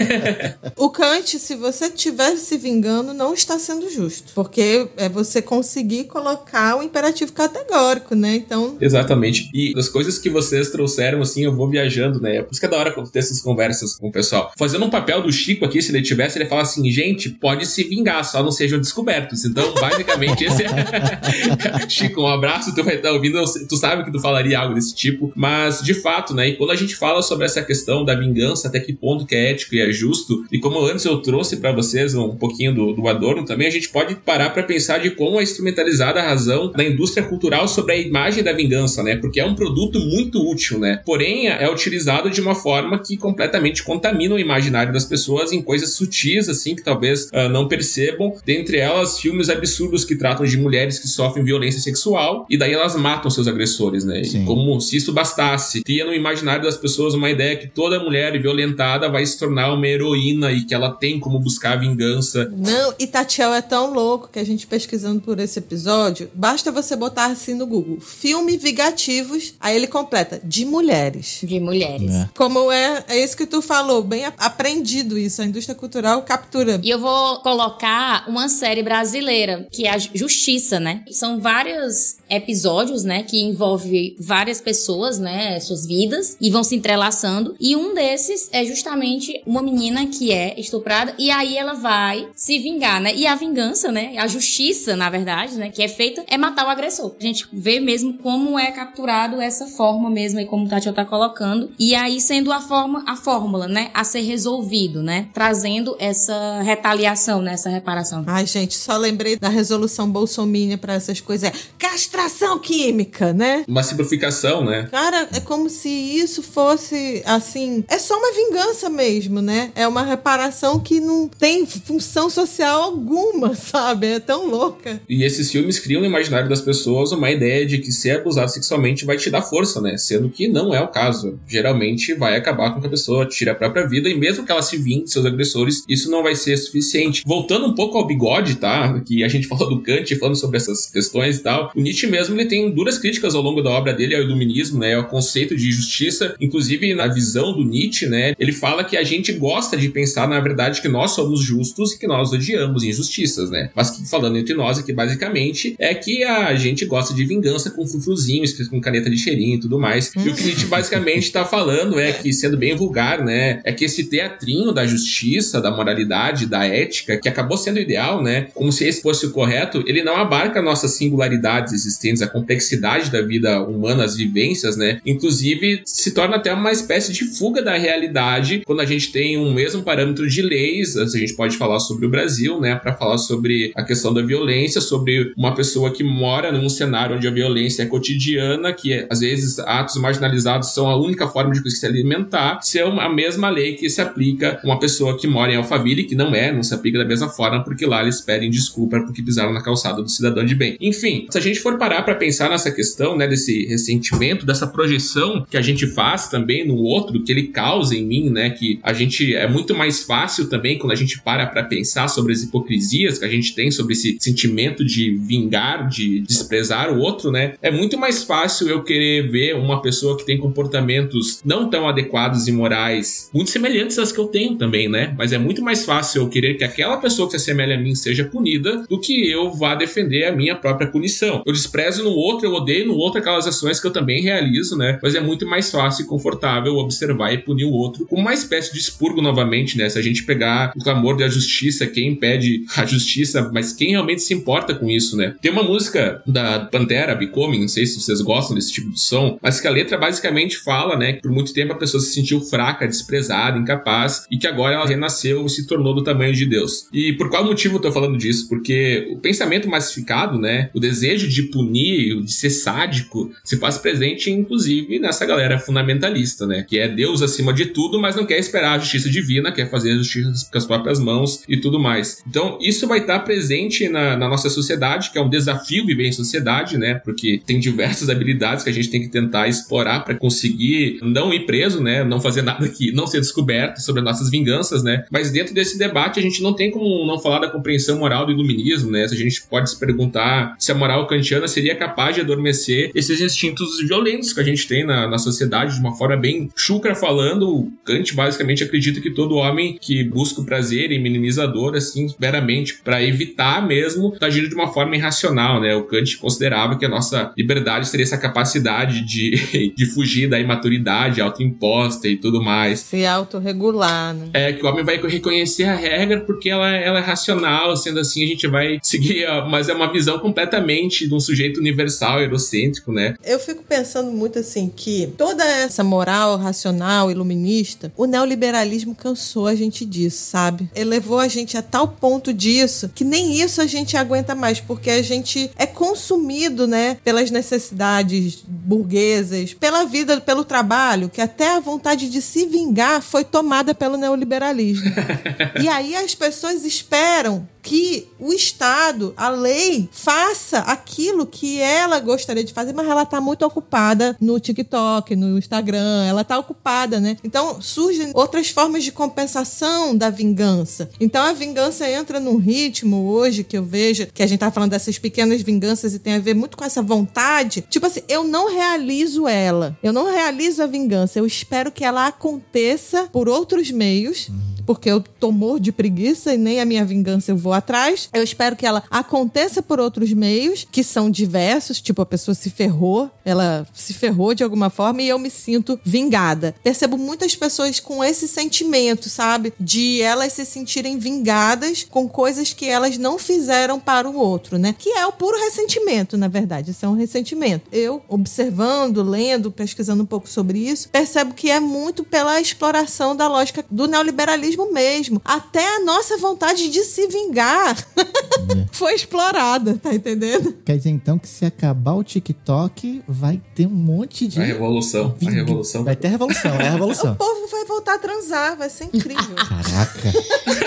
O Kant, se você estiver se vingando, não está sendo justo. Porque é você conseguir colocar o imperativo categórico, né? Então. Exatamente. E das coisas que vocês trouxeram, assim, eu vou viajando, né? Por isso que é da hora ter essas conversas com o pessoal. Fazendo um papel do Chico aqui, se ele tivesse, ele fala assim: gente, pode se vingar, só não sejam descobertos. Então, basicamente, esse é. Chico, um abraço, tu vai estar ouvindo, tu sabe que tu falaria algo desse tipo, mas de fato, né? E quando a gente fala sobre essa questão da vingança, até que ponto que é ético e é justo, e como antes eu trouxe para vocês um pouquinho do, do Adorno também, a gente pode parar para pensar de como é instrumentalizada a razão da indústria cultural sobre a imagem da vingança, né? Porque é um produto muito útil, né? Porém, é utilizado de uma forma que completamente contamina o imaginário das pessoas em coisas sutis, assim, que talvez uh, não percebam. Dentre elas, filmes absurdos que tratam de mulheres que sofrem violência sexual e daí elas matam seus agressores, né? Sim. E como se isso bastasse. Cria no imaginário das pessoas uma ideia que toda mulher violentada vai se tornar uma heroína e que ela tem como buscar vingança. Não, e Tatiel é tão louco que a gente pesquisando por esse episódio, basta você botar assim no Google, filme vingativos, aí ele completa, de mulheres. De mulheres. É. Como é, é isso que tu falou, bem aprendido isso, a indústria cultural captura. E eu vou colocar uma série brasileira, que é a Justiça, né? São vários episódios, né, que envolve várias pessoas, né, suas vidas, e vão se entrelaçando. E um desses é justamente uma menina que é estuprada, e aí ela vai se vingar, né? E a vingança, né, a justiça, na verdade, né, que é feita, é matar o agressor. A gente vê mesmo como é capturado essa forma mesmo, aí como o Tati tá colocando. E aí sendo a forma, a fórmula, né, a ser resolvido, né? Trazendo essa retaliação, né, essa reparação. Ai, gente, só lembrei da resolução bolsominion pra essas coisas. É castração química, né? Uma simplificação, né? Cara, é como se isso fosse, assim, é só uma vingança mesmo, né? É uma reparação que não tem função social alguma, sabe? É tão louca. E esses filmes criam no imaginário das pessoas uma ideia de que ser abusado sexualmente vai te dar força, né? Sendo que não é o caso. Geralmente vai acabar com que a pessoa tire a própria vida e mesmo que ela se vingue de seus agressores, isso não vai ser suficiente. Voltando um pouco ao bigode, tá? Que a gente falou do Kant falando sobre essas questões e tal. O Nietzsche mesmo ele tem duras críticas ao longo da obra dele é o iluminismo, né? É o conceito de justiça. Inclusive, na visão do Nietzsche, né? Ele fala que a gente gosta de pensar, na verdade, que nós somos justos e que nós odiamos injustiças, né? Mas que, falando entre nós aqui, basicamente, é que a gente gosta de vingança com frufruzinho, escrito com caneta de cheirinho e tudo mais. E o que Nietzsche basicamente tá falando é que, sendo bem vulgar, né? É que esse teatrinho da justiça, da moralidade, da ética, que acabou sendo ideal, né? Como se esse fosse o correto, ele não abarca nossas singularidades existentes, a complexidade da vida humana, as vivências, né? Inclusive, se torna até uma espécie de fuga da realidade quando a gente tem um mesmo parâmetro de leis. A gente pode falar sobre o Brasil, né? Para falar sobre a questão da violência, sobre uma pessoa que mora num cenário onde a violência é cotidiana, que às vezes atos marginalizados são a única forma de se alimentar, ser a mesma lei que se aplica a uma pessoa que mora em Alphaville, que não é, não se aplica da mesma forma, porque lá eles pedem desculpa porque pisaram na calçada do cidadão de bem. Enfim, se a gente for parar para pensar nessa questão, né, desse ressentimento, dessa projeção que a gente faz também no outro, que ele causa em mim, né, que a gente é muito mais fácil também quando a gente para para pensar sobre as hipocrisias que a gente tem sobre esse sentimento de vingar, de desprezar o outro, né? É muito mais fácil eu querer ver uma pessoa que tem comportamentos não tão adequados e morais, muito semelhantes às que eu tenho também, né? Mas é muito mais fácil eu querer que aquela pessoa que se assemelha a mim seja punida do que eu vá defender a minha própria punição. Eu desprezo no outro, eu odeio no outro aquelas ações que eu também realizo, né? Mas é muito mais fácil e confortável observar e punir o outro como uma espécie de expurgo novamente, né? Se a gente pegar o clamor da justiça, quem pede a justiça, mas quem realmente se importa com isso, né? Tem uma música da Pantera, Becoming, não sei se vocês gostam desse tipo de som, mas que a letra basicamente fala, né, que por muito tempo a pessoa se sentiu fraca, desprezada, incapaz, e que agora ela renasceu e se tornou do tamanho de Deus. E por qual motivo eu tô falando disso? Porque o pensamento massificado, né, o desejo de punir, de ser sádico, se faz presente, inclusive, nessa galera fundamentalista, né, que é Deus acima de tudo, mas não quer esperar a justiça divina, quer fazer a justiça com as próprias mãos e tudo mais. Então, isso vai estar presente na, na nossa sociedade, que é um desafio viver em sociedade, né, porque tem diversas habilidades que a gente tem que tentar explorar para conseguir não ir preso, né, não fazer nada que não ser descoberto sobre as nossas vinganças, né, mas dentro desse debate a gente não tem como não falar da compreensão moral do iluminismo, né, a gente pode se perguntar se a moral kantiana seria capaz de adormecer esses instintos violentos que a gente tem na, na sociedade de uma forma bem chucra falando, Kant basicamente acredita que todo homem que busca o prazer e minimiza a dor, assim, veramente, para evitar mesmo, tá agindo de uma forma irracional, né? O Kant considerava que a nossa liberdade teria essa capacidade de, de fugir da imaturidade autoimposta e tudo mais. Se autorregular, né? É, que o homem vai reconhecer a regra porque ela, ela é racional, sendo assim a gente vai seguir, mas é uma visão completamente de um sujeito universal, eurocêntrico, né? Eu fico pensando muito assim que toda essa moral racional, iluminista, o neoliberalismo cansou a gente disso, sabe? Ele levou a gente a tal ponto disso que nem isso a gente aguenta mais, porque a gente é consumido, né, pelas necessidades burguesas, pela vida, pelo trabalho, que até a vontade de se vingar foi tomada pelo neoliberalismo. e aí as pessoas esperam que o Estado, a lei, faça aquilo que ela gostaria de fazer, mas ela está muito ocupada no TikTok, no Instagram, ela está ocupada, né? Então surgem outras formas de compensação da vingança. Então a vingança entra num ritmo hoje que eu vejo, que a gente tá falando dessas pequenas vinganças e tem a ver muito com essa vontade. Tipo assim, eu não realizo ela, eu não realizo a vingança, eu espero que ela aconteça por outros meios, porque eu tô morto de preguiça e nem a minha vingança eu vou atrás. Eu espero que ela aconteça por outros meios, que são diversos, tipo a pessoa se ferrou, ela se ferrou de alguma forma e eu me sinto vingada. Percebo muitas pessoas com esse sentimento, sabe? De elas se sentirem vingadas com coisas que elas não fizeram para o outro, né? Que é o puro ressentimento, na verdade. Isso é um ressentimento. Eu, observando, lendo, pesquisando um pouco sobre isso, percebo que é muito pela exploração da lógica do neoliberalismo mesmo. Até a nossa vontade de se vingar foi explorada, tá entendendo? Quer dizer então que se acabar o TikTok, vai ter um monte de. A revolução. A revolução. Vai ter revolução, é a revolução. O povo vai voltar a transar, vai ser incrível. Caraca.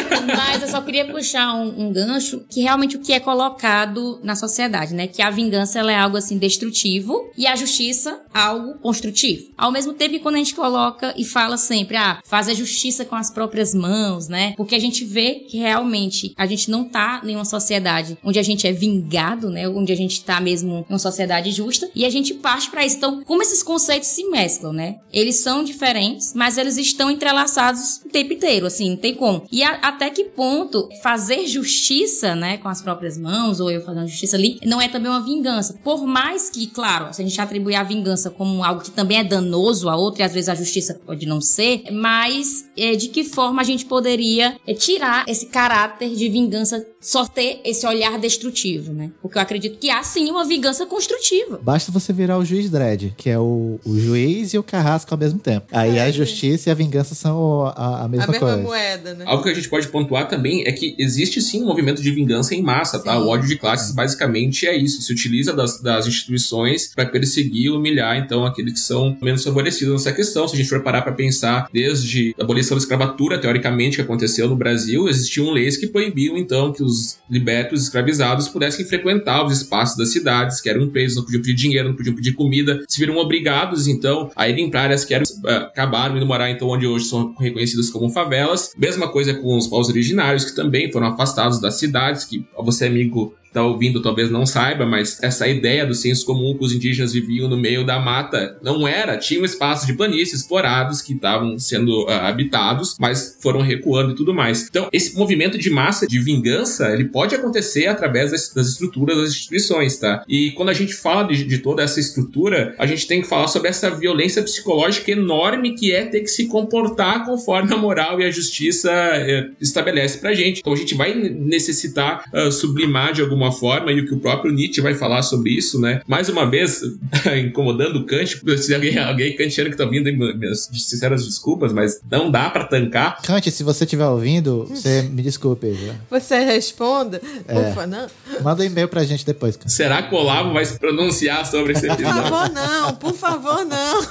Mas eu só queria puxar um, um, gancho que realmente o que é colocado na sociedade, né? Que a vingança é algo assim destrutivo e a justiça algo construtivo. Ao mesmo tempo que quando a gente coloca e fala sempre, ah, faz a justiça com as próprias mãos, né? Porque a gente vê que realmente a gente não tá em uma sociedade onde a gente é vingado, né? Onde a gente tá mesmo em uma sociedade justa e a gente parte para isso. Então, como esses conceitos se mesclam, né? Eles são diferentes, mas eles estão entrelaçados o tempo inteiro, assim, não tem como. E a, até que ponto fazer justiça, né, com as próprias mãos, ou eu fazendo justiça ali, não é também uma vingança. Por mais que, claro, se a gente atribuir a vingança como algo que também é danoso a outro, e às vezes a justiça pode não ser, mas é, de que forma a gente poderia é, tirar esse caráter de vingança, só ter esse olhar destrutivo, né? Porque eu acredito que há sim uma vingança construtiva. Basta você virar o juiz Dredd, que é o, o juiz e o carrasco ao mesmo tempo. Aí é, a justiça e a vingança são a, a mesma, a mesma coisa. moeda, né? Algo que a gente pode pontuar também é que existe sim um movimento de vingança em massa, sim. tá? O ódio de classes basicamente é isso. Se utiliza das, das instituições para perseguir, humilhar, então, aqueles que são menos favorecidos nessa questão. Se a gente for parar para pensar, desde a abolição da escravatura, teoricamente, que aconteceu no Brasil, existiam leis que proibiam, então, que os libertos escravizados pudessem frequentar os espaços das cidades, que eram presos, não podiam pedir dinheiro, não podiam pedir comida, se viram obrigados, então, a irem para áreas que eram, uh, acabaram indo morar, então, onde hoje são reconhecidas como favelas. Mesma coisa com os povos originários, que também foram afastados das cidades, que você, amigo, está ouvindo talvez não saiba, mas essa ideia do senso comum que os indígenas viviam no meio da mata não era. Tinham espaços de planície explorados que estavam sendo uh, habitados, mas foram recuando e tudo mais. Então, esse movimento de massa, de vingança, ele pode acontecer através das, das estruturas das instituições, tá? E quando a gente fala de, de, toda essa estrutura, a gente tem que falar sobre essa violência psicológica enorme que é ter que se comportar conforme a moral e a justiça uh, estabelece pra gente. Então, a gente vai necessitar uh, sublimar de alguma alguma forma, e o que o próprio Nietzsche vai falar sobre isso, né? Mais uma vez, incomodando o Kant, se alguém, alguém kantiano que tá ouvindo, minhas sinceras desculpas, mas não dá para tancar. Kant, se você estiver ouvindo, você me desculpe. Já. Você responda? É. Ufa, não. Manda um e-mail pra gente depois. Kant. Será que o Olavo vai se pronunciar sobre esse episódio? Por favor, não. Por favor, não.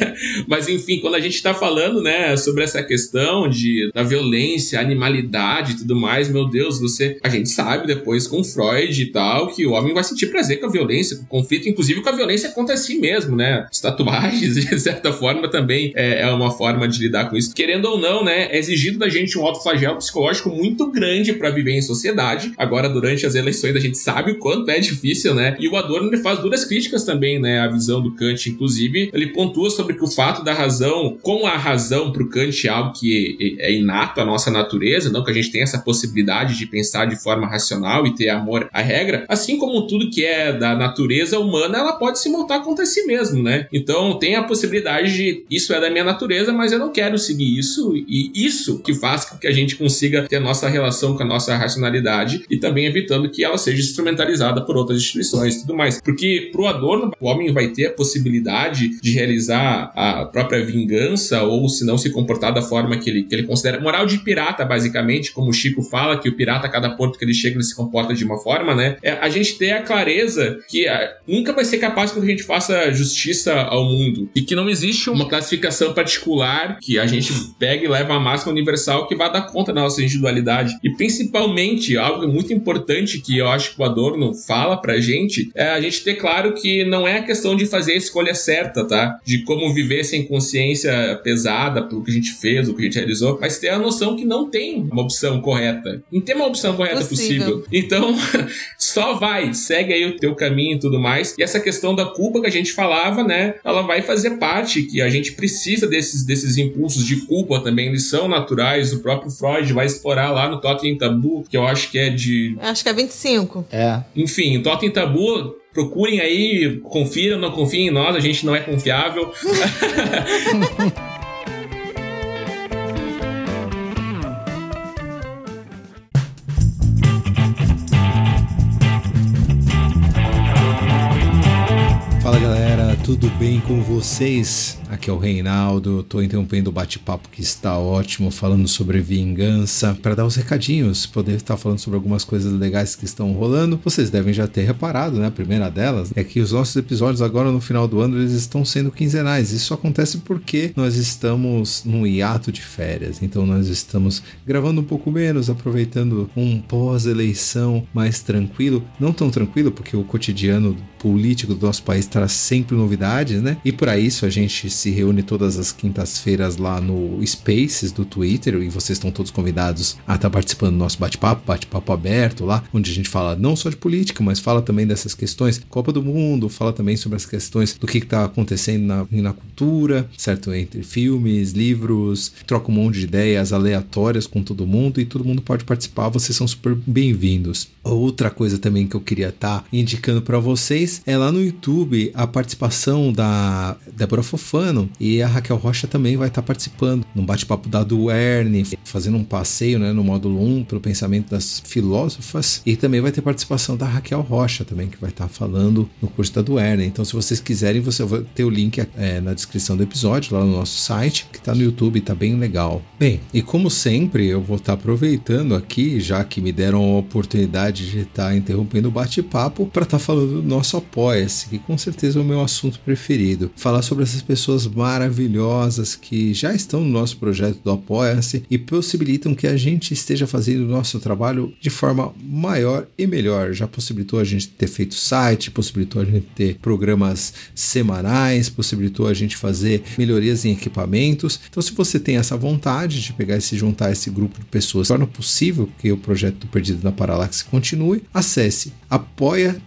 mas enfim, quando a gente tá falando, né, sobre essa questão de, da violência, animalidade e tudo mais, meu Deus, você... A gente sabe depois com Freud Freud e que o homem vai sentir prazer com a violência, com o conflito, inclusive com a violência contra si mesmo, né? As tatuagens, de certa forma, também é, é, uma forma de lidar com isso. Querendo ou não, né? É exigido da gente um autoflagelo psicológico muito grande para viver em sociedade. Agora, durante as eleições, a gente sabe o quanto é difícil, né? E o Adorno ele faz duras críticas também, né? A visão do Kant, inclusive, ele pontua sobre que o fato da razão, com a razão pro Kant é algo que é inato à nossa natureza, não que a gente tenha essa possibilidade de pensar de forma racional e ter amor a regra, assim como tudo que é da natureza humana, ela pode se montar contra si mesmo, né? Então tem a possibilidade de isso é da minha natureza, mas eu não quero seguir isso, e isso que faz com que a gente consiga ter a nossa relação com a nossa racionalidade e também evitando que ela seja instrumentalizada por outras instituições e tudo mais. Porque pro Adorno, o homem vai ter a possibilidade de realizar a própria vingança ou se não se comportar da forma que ele, que ele considera moral de pirata, basicamente, como o Chico fala, que o pirata, a cada ponto que ele chega, ele se comporta de uma forma forma, né? É a gente ter a clareza que ah, nunca vai ser capaz que a gente faça justiça ao mundo e que não existe uma classificação particular que a gente pega e leva a máxima universal que vai dar conta da nossa individualidade. E principalmente, algo muito importante que eu acho que o Adorno fala pra gente é a gente ter claro que não é a questão de fazer a escolha certa, tá? De como viver sem consciência pesada pelo que a gente fez, o que a gente realizou, mas ter a noção que não tem uma opção correta. Não tem uma opção correta possível. possível. Então, só vai, segue aí o teu caminho e tudo mais. E essa questão da culpa que a gente falava, né? Ela vai fazer parte, que a gente precisa desses, desses impulsos de culpa também, eles são naturais. O próprio Freud vai explorar lá no Totem Tabu, que eu acho que é de. Acho que é 25. É. Enfim, Totem Tabu procurem aí, confiram, não confiem em nós, a gente não é confiável. tudo bem com vocês? Aqui é o Reinaldo. Tô interrompendo o bate-papo que está ótimo, falando sobre vingança, para dar os recadinhos, poder estar falando sobre algumas coisas legais que estão rolando. Vocês devem já ter reparado, né? A primeira delas é que os nossos episódios agora no final do ano eles estão sendo quinzenais. Isso acontece porque nós estamos num hiato de férias. Então nós estamos gravando um pouco menos, aproveitando um pós-eleição mais tranquilo, não tão tranquilo porque o cotidiano político do nosso país traz sempre novidades, né? E para isso a gente se reúne todas as quintas-feiras lá no Spaces do Twitter e vocês estão todos convidados a estar tá participando do nosso bate-papo, bate-papo aberto lá, onde a gente fala não só de política, mas fala também dessas questões Copa do Mundo, fala também sobre as questões do que está acontecendo na, na cultura, certo? Entre filmes, livros, troca um monte de ideias aleatórias com todo mundo e todo mundo pode participar, vocês são super bem-vindos. Outra coisa também que eu queria estar tá indicando para vocês é lá no YouTube a participação da Débora Fofano e a Raquel Rocha também vai estar participando num bate-papo da Duerne, fazendo um passeio né, no módulo 1 pelo pensamento das filósofas e também vai ter participação da Raquel Rocha também que vai estar falando no curso da Duerne. Então se vocês quiserem, você vai ter o link é, na descrição do episódio lá no nosso site que está no YouTube, está bem legal. Bem, e como sempre eu vou estar aproveitando aqui, já que me deram a oportunidade de estar interrompendo o bate-papo para estar falando do nosso Apoia-se, que com certeza é o meu assunto preferido. Falar sobre essas pessoas maravilhosas que já estão no nosso projeto do Apoia-se e possibilitam que a gente esteja fazendo o nosso trabalho de forma maior e melhor. Já possibilitou a gente ter feito site, possibilitou a gente ter programas semanais, possibilitou a gente fazer melhorias em equipamentos. Então, se você tem essa vontade de pegar e se juntar a esse grupo de pessoas, torna possível que o projeto do Perdido na Paralaxe continue, acesse apoia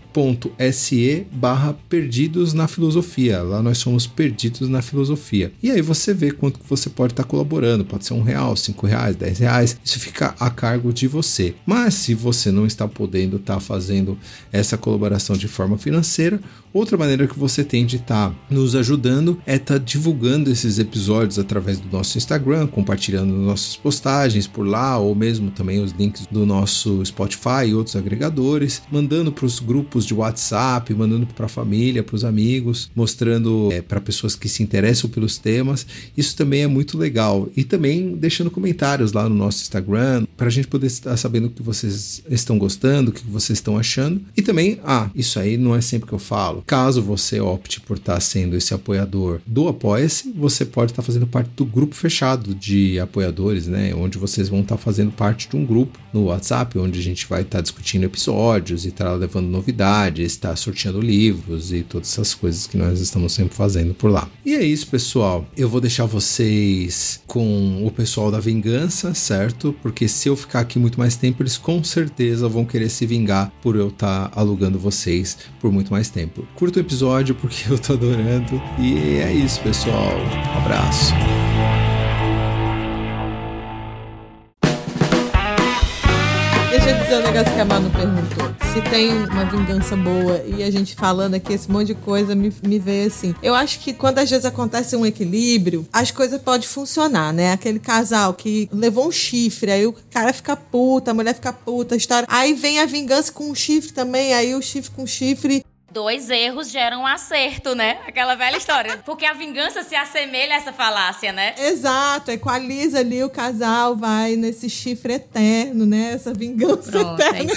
se barra perdidos na filosofia. Lá nós somos perdidos na filosofia. E aí você vê quanto você pode estar colaborando. Pode ser um real, cinco reais, dez reais. Isso fica a cargo de você. Mas se você não está podendo estar fazendo essa colaboração de forma financeira, outra maneira que você tem de estar nos ajudando é estar divulgando esses episódios através do nosso Instagram, compartilhando nossas postagens por lá, ou mesmo também os links do nosso Spotify e outros agregadores, mandando para os grupos grupos de WhatsApp, mandando para a família, para os amigos, mostrando é, para pessoas que se interessam pelos temas. Isso também é muito legal. E também deixando comentários lá no nosso Instagram, para a gente poder estar sabendo o que vocês estão gostando, o que vocês estão achando. E também, ah, isso aí não é sempre que eu falo. Caso você opte por estar sendo esse apoiador do Apoia-se, você pode estar fazendo parte do grupo fechado de apoiadores, né? Onde vocês vão estar fazendo parte de um grupo no WhatsApp, onde a gente vai estar discutindo episódios e estar levando novidades está sorteando livros e todas essas coisas que nós estamos sempre fazendo por lá. E é isso, pessoal. Eu vou deixar vocês com o pessoal da vingança, certo? Porque se eu ficar aqui muito mais tempo, eles com certeza vão querer se vingar por eu estar tá alugando vocês por muito mais tempo. Curta o episódio porque eu tô adorando. E é isso, pessoal. Um abraço. Que a Manu perguntou. Se tem uma vingança boa e a gente falando aqui esse monte de coisa, me, me veio assim. Eu acho que quando às vezes acontece um equilíbrio, as coisas podem funcionar, né? Aquele casal que levou um chifre, aí o cara fica puta, a mulher fica puta, a história. Aí vem a vingança com um chifre também, aí o chifre com chifre Dois erros geram um acerto, né? Aquela velha história. Porque a vingança se assemelha a essa falácia, né? Exato, equaliza ali o casal, vai nesse chifre eterno, né? Essa vingança Pronto, é eterna.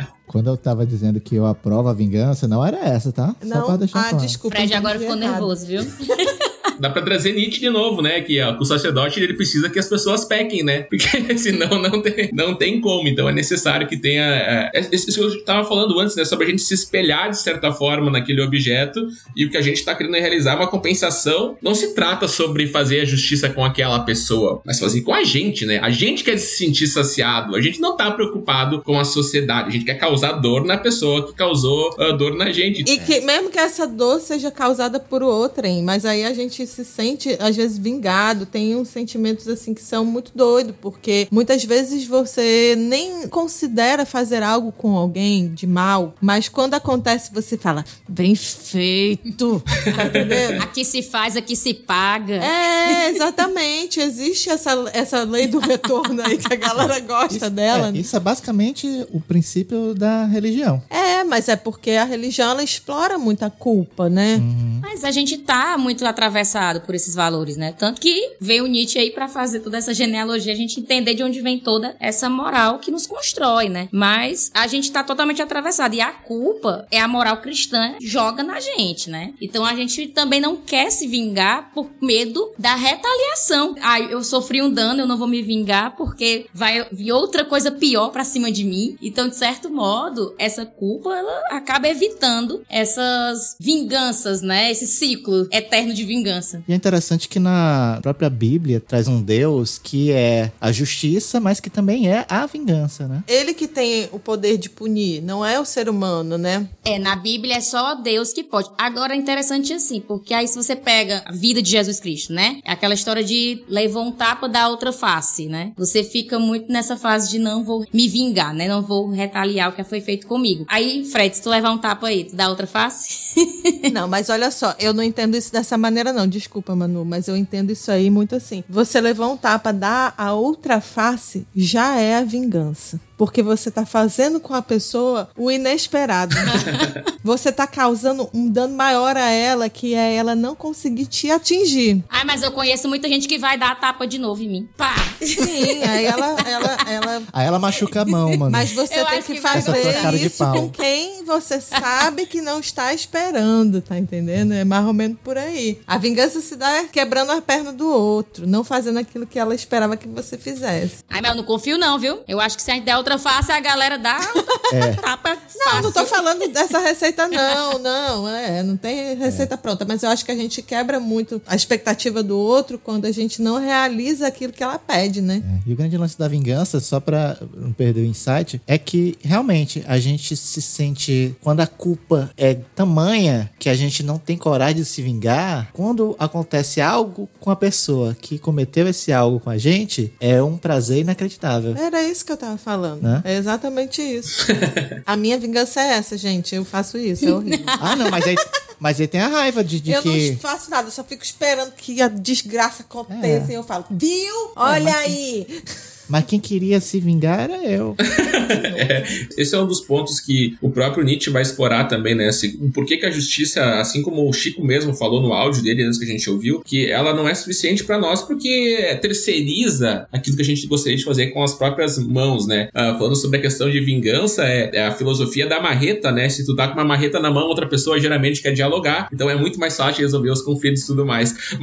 É Quando eu tava dizendo que eu aprovo a vingança, não era essa, tá? Não, Só pra deixar ah, claro. desculpa. Fred agora ficou errado. nervoso, viu? dá pra trazer Nietzsche de novo, né? Que ó, o sacerdote ele precisa que as pessoas pequem, né? Porque senão não tem, não tem como. Então é necessário que tenha. É, é isso que eu tava falando antes, né? Sobre a gente se espelhar de certa forma naquele objeto e o que a gente tá querendo realizar é uma compensação. Não se trata sobre fazer a justiça com aquela pessoa, mas fazer com a gente, né? A gente quer se sentir saciado. A gente não tá preocupado com a sociedade. A gente quer causar dor na pessoa que causou uh, dor na gente. E que mesmo que essa dor seja causada por outrem, mas aí a gente se sente, às vezes, vingado, tem uns sentimentos assim que são muito doidos, porque muitas vezes você nem considera fazer algo com alguém de mal, mas quando acontece você fala, bem feito, tá entendendo? aqui se faz, aqui se paga. É, exatamente. Existe essa, essa lei do retorno aí que a galera gosta isso, dela. É, isso é basicamente o princípio da religião. É, mas é porque a religião ela explora muita culpa, né? Uhum. Mas a gente tá muito atravessado atravessado por esses valores, né? Tanto que veio Nietzsche aí para fazer toda essa genealogia, a gente entender de onde vem toda essa moral que nos constrói, né? Mas a gente tá totalmente atravessado. E a culpa é a moral cristã joga na gente, né? Então a gente também não quer se vingar por medo da retaliação. Ah, eu sofri um dano, eu não vou me vingar porque vai vir outra coisa pior para cima de mim. Então, de certo modo, essa culpa ela acaba evitando essas vinganças, né? Esse ciclo eterno de vingança. E é interessante que na própria Bíblia traz um Deus que é a justiça, mas que também é a vingança, né? Ele que tem o poder de punir, não é o ser humano, né? É, na Bíblia é só Deus que pode. Agora é interessante assim, porque aí se você pega a vida de Jesus Cristo, né? É aquela história de levou um tapa da outra face, né? Você fica muito nessa fase de não vou me vingar, né? Não vou retaliar o que foi feito comigo. Aí, Fred, se tu levar um tapa aí, tu dá outra face? não, mas olha só, eu não entendo isso dessa maneira não. Desculpa, Manu, mas eu entendo isso aí muito assim. Você levar um tapa, dar a outra face, já é a vingança porque você está fazendo com a pessoa o inesperado. você está causando um dano maior a ela, que é ela não conseguir te atingir. Ai, mas eu conheço muita gente que vai dar a tapa de novo em mim. Pá! Sim, aí ela. ela, ela... Aí ela machuca a mão, mano. Mas você eu tem que, que fazer isso com quem você sabe que não está esperando, tá entendendo? É mais ou menos por aí. A vingança se dá quebrando a perna do outro, não fazendo aquilo que ela esperava que você fizesse. Ai, mas eu não confio, não, viu? Eu acho que se a gente der outra face, a galera dá é. tapa Não, não tô falando dessa receita, não, não. É, não tem receita é. pronta. Mas eu acho que a gente quebra muito a expectativa do outro quando a gente não realiza aquilo que ela pede, né? É. E o grande lance da vingança, só pra não perder o insight, é que realmente a gente se sente. Quando a culpa é tamanha que a gente não tem coragem de se vingar, quando acontece algo com a pessoa que cometeu esse algo com a gente, é um prazer inacreditável. Era isso que eu tava falando né? É exatamente isso. a minha vingança é essa, gente. Eu faço isso, é horrível. ah, não, mas aí, mas aí tem a raiva de, de eu que... não faço nada, eu só fico esperando que a desgraça aconteça é. e eu falo, viu? Olha é, aí! Mas quem queria se vingar era eu. é, esse é um dos pontos que o próprio Nietzsche vai explorar também, né? Por que, que a justiça, assim como o Chico mesmo falou no áudio dele antes que a gente ouviu, que ela não é suficiente para nós porque terceiriza aquilo que a gente gostaria de fazer com as próprias mãos, né? Uh, falando sobre a questão de vingança, é, é, a filosofia da marreta, né? Se tu tá com uma marreta na mão, outra pessoa geralmente quer dialogar, então é muito mais fácil resolver os conflitos e tudo mais.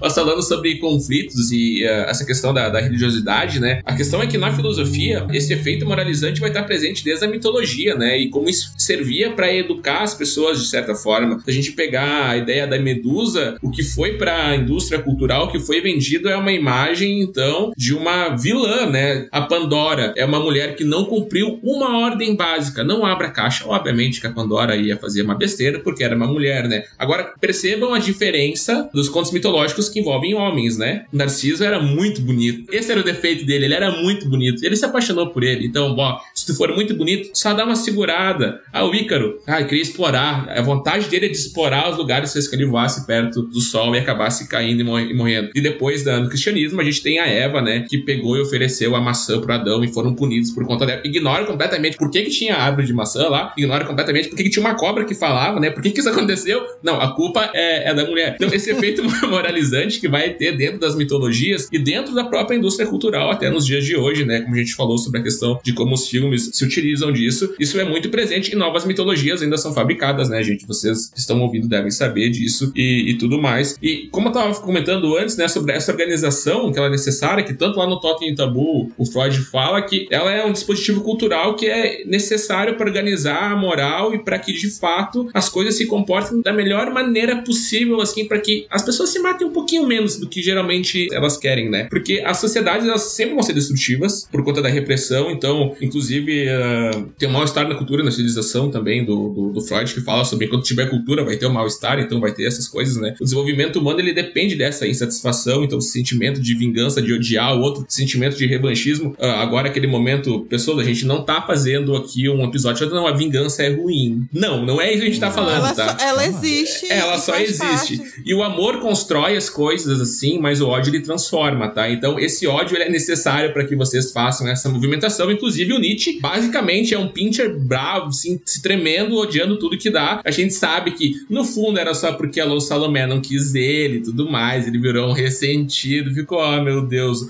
Mas falando sobre conflitos e uh, essa questão da, da religiosidade, né? A questão é que na filosofia, esse efeito moralizante vai estar presente desde a mitologia, né? E como isso servia para educar as pessoas de certa forma. Se a gente pegar a ideia da Medusa, o que foi para a indústria cultural, o que foi vendido é uma imagem, então, de uma vilã, né? A Pandora é uma mulher que não cumpriu uma ordem básica, não abra a caixa. Obviamente que a Pandora ia fazer uma besteira porque era uma mulher, né? Agora, percebam a diferença dos contos mitológicos que envolvem homens, né? Narciso era muito bonito. Esse era o defeito dele ele era muito bonito. Ele se apaixonou por ele. Então, bom, se tu for muito bonito, só dá uma segurada. Ah, o Ícaro, ah, queria explorar. A vontade dele é de explorar os lugares que ele voasse perto do sol e acabasse caindo e morrendo. E depois, no cristianismo, a gente tem a Eva, né, que pegou e ofereceu a maçã pro Adão e foram punidos por conta dela. Ignora completamente por que, que tinha árvore de maçã lá, ignora completamente por que, que tinha uma cobra que falava, né, por que, que isso aconteceu. Não, a culpa é, é da mulher. Então, esse efeito moralizante que vai ter dentro das mitologias e dentro da própria indústria cultural até nos dias de hoje, né? Como a gente falou sobre a questão de como os filmes se utilizam disso. Isso é muito presente e novas mitologias ainda são fabricadas, né, gente? Vocês que estão ouvindo devem saber disso e, e tudo mais. E como eu tava comentando antes, né, sobre essa organização que ela é necessária, que tanto lá no Totem Tabu o Freud fala que ela é um dispositivo cultural que é necessário para organizar a moral e para que de fato as coisas se comportem da melhor maneira possível, assim, para que as pessoas se matem um pouquinho menos do que geralmente elas querem, né? Porque as sociedades elas sempre vão ser destrutivas por conta da repressão. Então, inclusive, uh, tem um mal-estar na cultura, na civilização também do, do, do, Freud, que fala sobre quando tiver cultura vai ter um mal-estar, então vai ter essas coisas, né? O desenvolvimento humano ele depende dessa insatisfação, então, esse sentimento de vingança, de odiar o outro, sentimento de revanchismo. Uh, agora, aquele momento, pessoas, a gente não tá fazendo aqui um episódio, não, a vingança é ruim. Não, não é isso que a gente tá falando, ela tá? Só, ela existe. Ela só existe. Parte. E o amor constrói as coisas assim, mas o ódio ele transforma, tá? Então, esse ódio ele é necessário para que vocês façam essa movimentação. Inclusive, o Nietzsche basicamente é um pincher bravo, assim, se tremendo, odiando tudo que dá. A gente sabe que no fundo era só porque a Lou Salomé não quis ele e tudo mais. Ele virou um ressentido, ficou, oh meu Deus.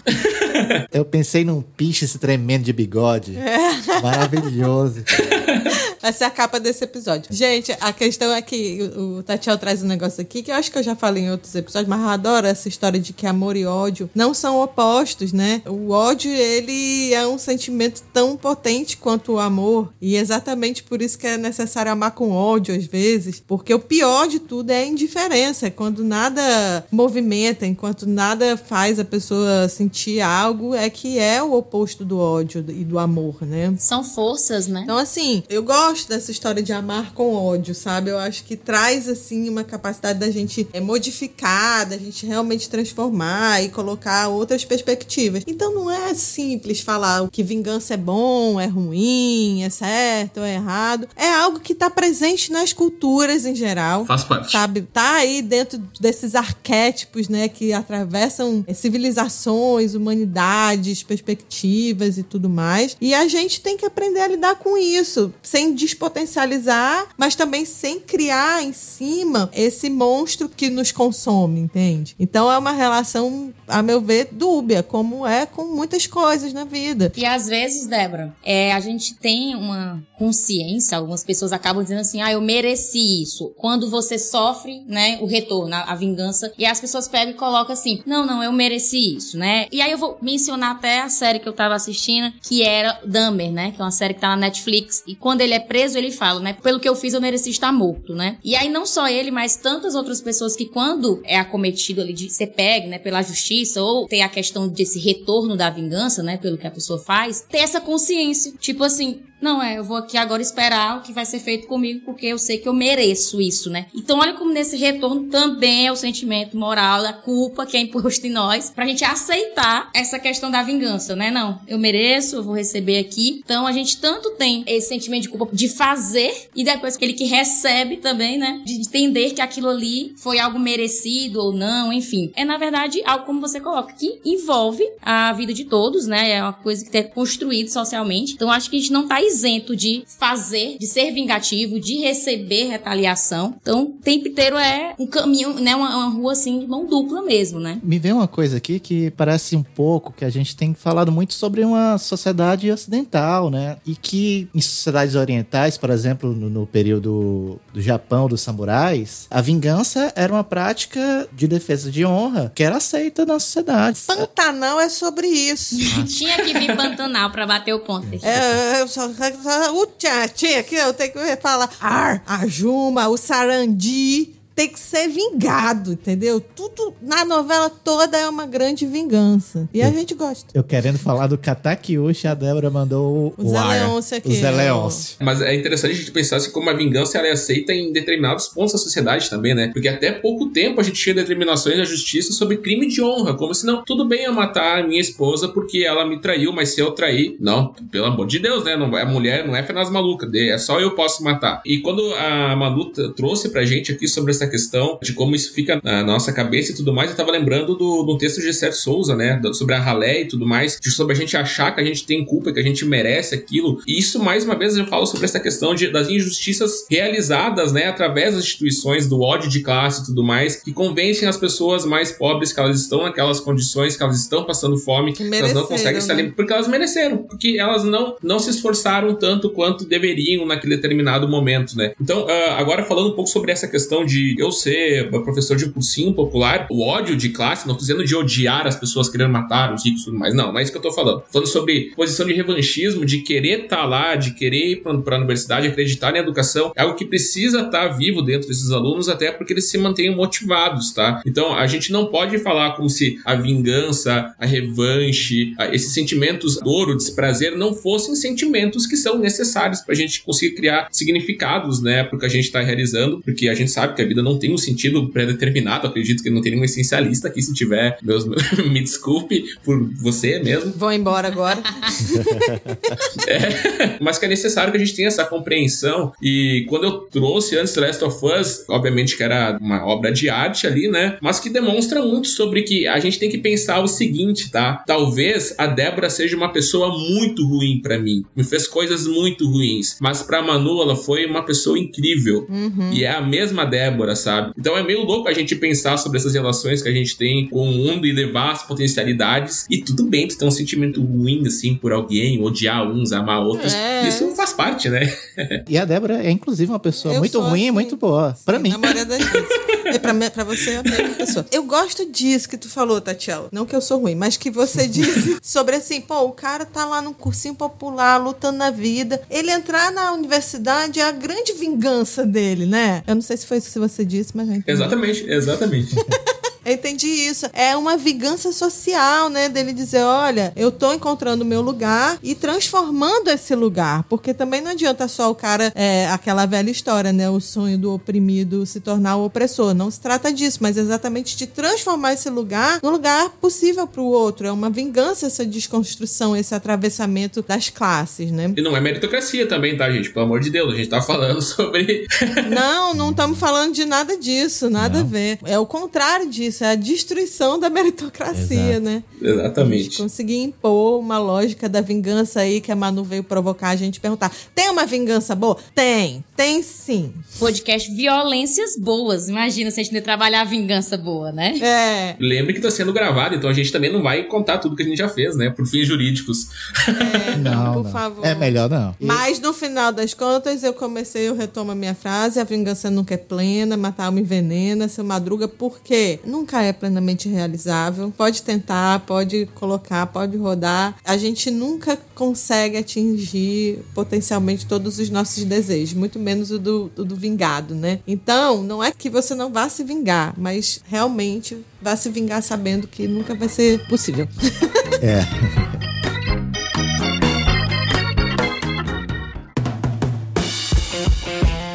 Eu pensei num pinche se tremendo de bigode. É. Maravilhoso. Essa é a capa desse episódio. Gente, a questão é que o Tatiel traz um negócio aqui que eu acho que eu já falei em outros episódios, mas eu adoro essa história de que amor e ódio não são opostos, né? O ódio, ele é um sentimento tão potente quanto o amor. E exatamente por isso que é necessário amar com ódio às vezes. Porque o pior de tudo é a indiferença. É quando nada movimenta, enquanto nada faz a pessoa sentir algo, é que é o oposto do ódio e do amor, né? São forças, né? Então, assim, eu gosto gosto dessa história de amar com ódio, sabe? Eu acho que traz, assim, uma capacidade da gente é, modificar, da gente realmente transformar e colocar outras perspectivas. Então não é simples falar que vingança é bom, é ruim, é certo ou é errado. É algo que tá presente nas culturas em geral. Faz parte. Sabe? Tá aí dentro desses arquétipos, né, que atravessam é, civilizações, humanidades, perspectivas e tudo mais. E a gente tem que aprender a lidar com isso, sem despotencializar, mas também sem criar em cima esse monstro que nos consome, entende? Então é uma relação, a meu ver, dúbia, como é com muitas coisas na vida. E às vezes, Débora, é, a gente tem uma consciência, algumas pessoas acabam dizendo assim, ah, eu mereci isso. Quando você sofre, né, o retorno, a, a vingança, e as pessoas pegam e colocam assim, não, não, eu mereci isso, né? E aí eu vou mencionar até a série que eu tava assistindo, que era Dahmer, né, que é uma série que tá na Netflix, e quando ele é preso, ele fala, né? Pelo que eu fiz, eu mereci estar morto, né? E aí não só ele, mas tantas outras pessoas que quando é acometido ali de ser pego, né, pela justiça ou tem a questão desse retorno da vingança, né, pelo que a pessoa faz, ter essa consciência, tipo assim, não, é, eu vou aqui agora esperar o que vai ser feito comigo, porque eu sei que eu mereço isso, né? Então, olha como nesse retorno também é o sentimento moral, a culpa que é imposto em nós, pra gente aceitar essa questão da vingança, né? Não, eu mereço, eu vou receber aqui. Então, a gente tanto tem esse sentimento de culpa de fazer, e depois aquele que recebe também, né? De entender que aquilo ali foi algo merecido ou não, enfim. É, na verdade, algo como você coloca, que envolve a vida de todos, né? É uma coisa que é construído socialmente. Então, acho que a gente não tá isento de fazer, de ser vingativo, de receber retaliação. Então, tempo inteiro é um caminho, né? Uma, uma rua assim de mão dupla mesmo, né? Me vem uma coisa aqui que parece um pouco que a gente tem falado muito sobre uma sociedade ocidental, né? E que em sociedades orientais, por exemplo, no, no período do Japão, dos samurais, a vingança era uma prática de defesa de honra que era aceita na sociedade. Pantanal é sobre isso. Tinha que vir Pantanal para bater o ponto. É, eu só o tinha aqui, eu tenho que falar. Ar, a Juma, o Sarandi tem que ser vingado, entendeu? Tudo na novela toda é uma grande vingança. E a gente gosta. Eu querendo falar do Katakyushi, a Débora mandou o, o Zé Leôncio aqui. O Zé Leôncio. Mas é interessante a gente pensar assim, como a vingança ela é aceita em determinados pontos da sociedade também, né? Porque até pouco tempo a gente tinha determinações da justiça sobre crime de honra, como se não, tudo bem eu matar a minha esposa porque ela me traiu, mas se eu trair, não, pelo amor de Deus, né? Não, a mulher não é apenas maluca, é só eu posso matar. E quando a Manu trouxe pra gente aqui sobre essa essa questão de como isso fica na nossa cabeça e tudo mais, eu tava lembrando do, do texto de Sérgio Souza, né? Sobre a ralé e tudo mais, sobre a gente achar que a gente tem culpa, que a gente merece aquilo. E isso, mais uma vez, eu falo sobre essa questão de, das injustiças realizadas, né? Através das instituições, do ódio de classe e tudo mais, que convencem as pessoas mais pobres que elas estão naquelas condições, que elas estão passando fome, que, elas não conseguem se alimentar, porque elas mereceram, porque elas não, não se esforçaram tanto quanto deveriam naquele determinado momento, né? Então, uh, agora falando um pouco sobre essa questão de eu ser professor de cursinho popular, o ódio de classe, não tô dizendo de odiar as pessoas querendo matar os ricos e tudo mais, não, não é isso que eu tô falando. Falando sobre posição de revanchismo, de querer estar tá lá, de querer ir pra, pra universidade, acreditar na educação, é algo que precisa estar tá vivo dentro desses alunos, até porque eles se mantenham motivados, tá? Então, a gente não pode falar como se a vingança, a revanche, esses sentimentos dor, o desprazer, não fossem sentimentos que são necessários pra gente conseguir criar significados, né, pro que a gente tá realizando, porque a gente sabe que a vida ainda não tem um sentido pré-determinado. Acredito que não tem nenhum essencialista aqui. Se tiver, Deus me desculpe por você mesmo. Vou embora agora. é, mas que é necessário que a gente tenha essa compreensão. E quando eu trouxe antes The Last of Us, obviamente que era uma obra de arte ali, né? Mas que demonstra muito sobre que a gente tem que pensar o seguinte, tá? Talvez a Débora seja uma pessoa muito ruim para mim. Me fez coisas muito ruins. Mas pra Manu, ela foi uma pessoa incrível. Uhum. E é a mesma Débora, sabe? Então é meio louco a gente pensar sobre essas relações que a gente tem com o mundo e levar as potencialidades. E tudo bem tu ter um sentimento ruim, assim, por alguém, odiar uns, amar outros. É. Isso faz parte, né? e a Débora é, inclusive, uma pessoa eu muito ruim assim, e muito boa. Pra mim. Na maioria das vezes. E pra, pra você é a mesma pessoa. Eu gosto disso que tu falou, Tatiana. Não que eu sou ruim, mas que você disse sobre assim, pô, o cara tá lá num cursinho popular, lutando na vida. Ele entrar na universidade é a grande vingança dele, né? Eu não sei se foi isso que você disse, mas. Exatamente, exatamente. Eu entendi isso. É uma vingança social, né? Dele dizer: olha, eu tô encontrando o meu lugar e transformando esse lugar. Porque também não adianta só o cara, é, aquela velha história, né? O sonho do oprimido se tornar o opressor. Não se trata disso, mas exatamente de transformar esse lugar no lugar possível para o outro. É uma vingança essa desconstrução, esse atravessamento das classes, né? E não é meritocracia também, tá, gente? Pelo amor de Deus, a gente tá falando sobre. não, não estamos falando de nada disso, nada não. a ver. É o contrário disso isso, é a destruição da meritocracia, Exato. né? Exatamente. conseguir impor uma lógica da vingança aí que a Manu veio provocar a gente perguntar. Tem uma vingança boa? Tem, tem sim. Podcast Violências Boas. Imagina se a gente trabalhar a vingança boa, né? É. Lembre que tá sendo gravado, então a gente também não vai contar tudo que a gente já fez, né? Por fins jurídicos. É, não, por não. Favor. É melhor não. Mas no final das contas, eu comecei, eu retomo a minha frase: a vingança nunca é plena, matar alma envenena, seu madruga, por quê? Não nunca é plenamente realizável. Pode tentar, pode colocar, pode rodar. A gente nunca consegue atingir potencialmente todos os nossos desejos, muito menos o do, o do vingado, né? Então, não é que você não vá se vingar, mas realmente vá se vingar sabendo que nunca vai ser possível. É.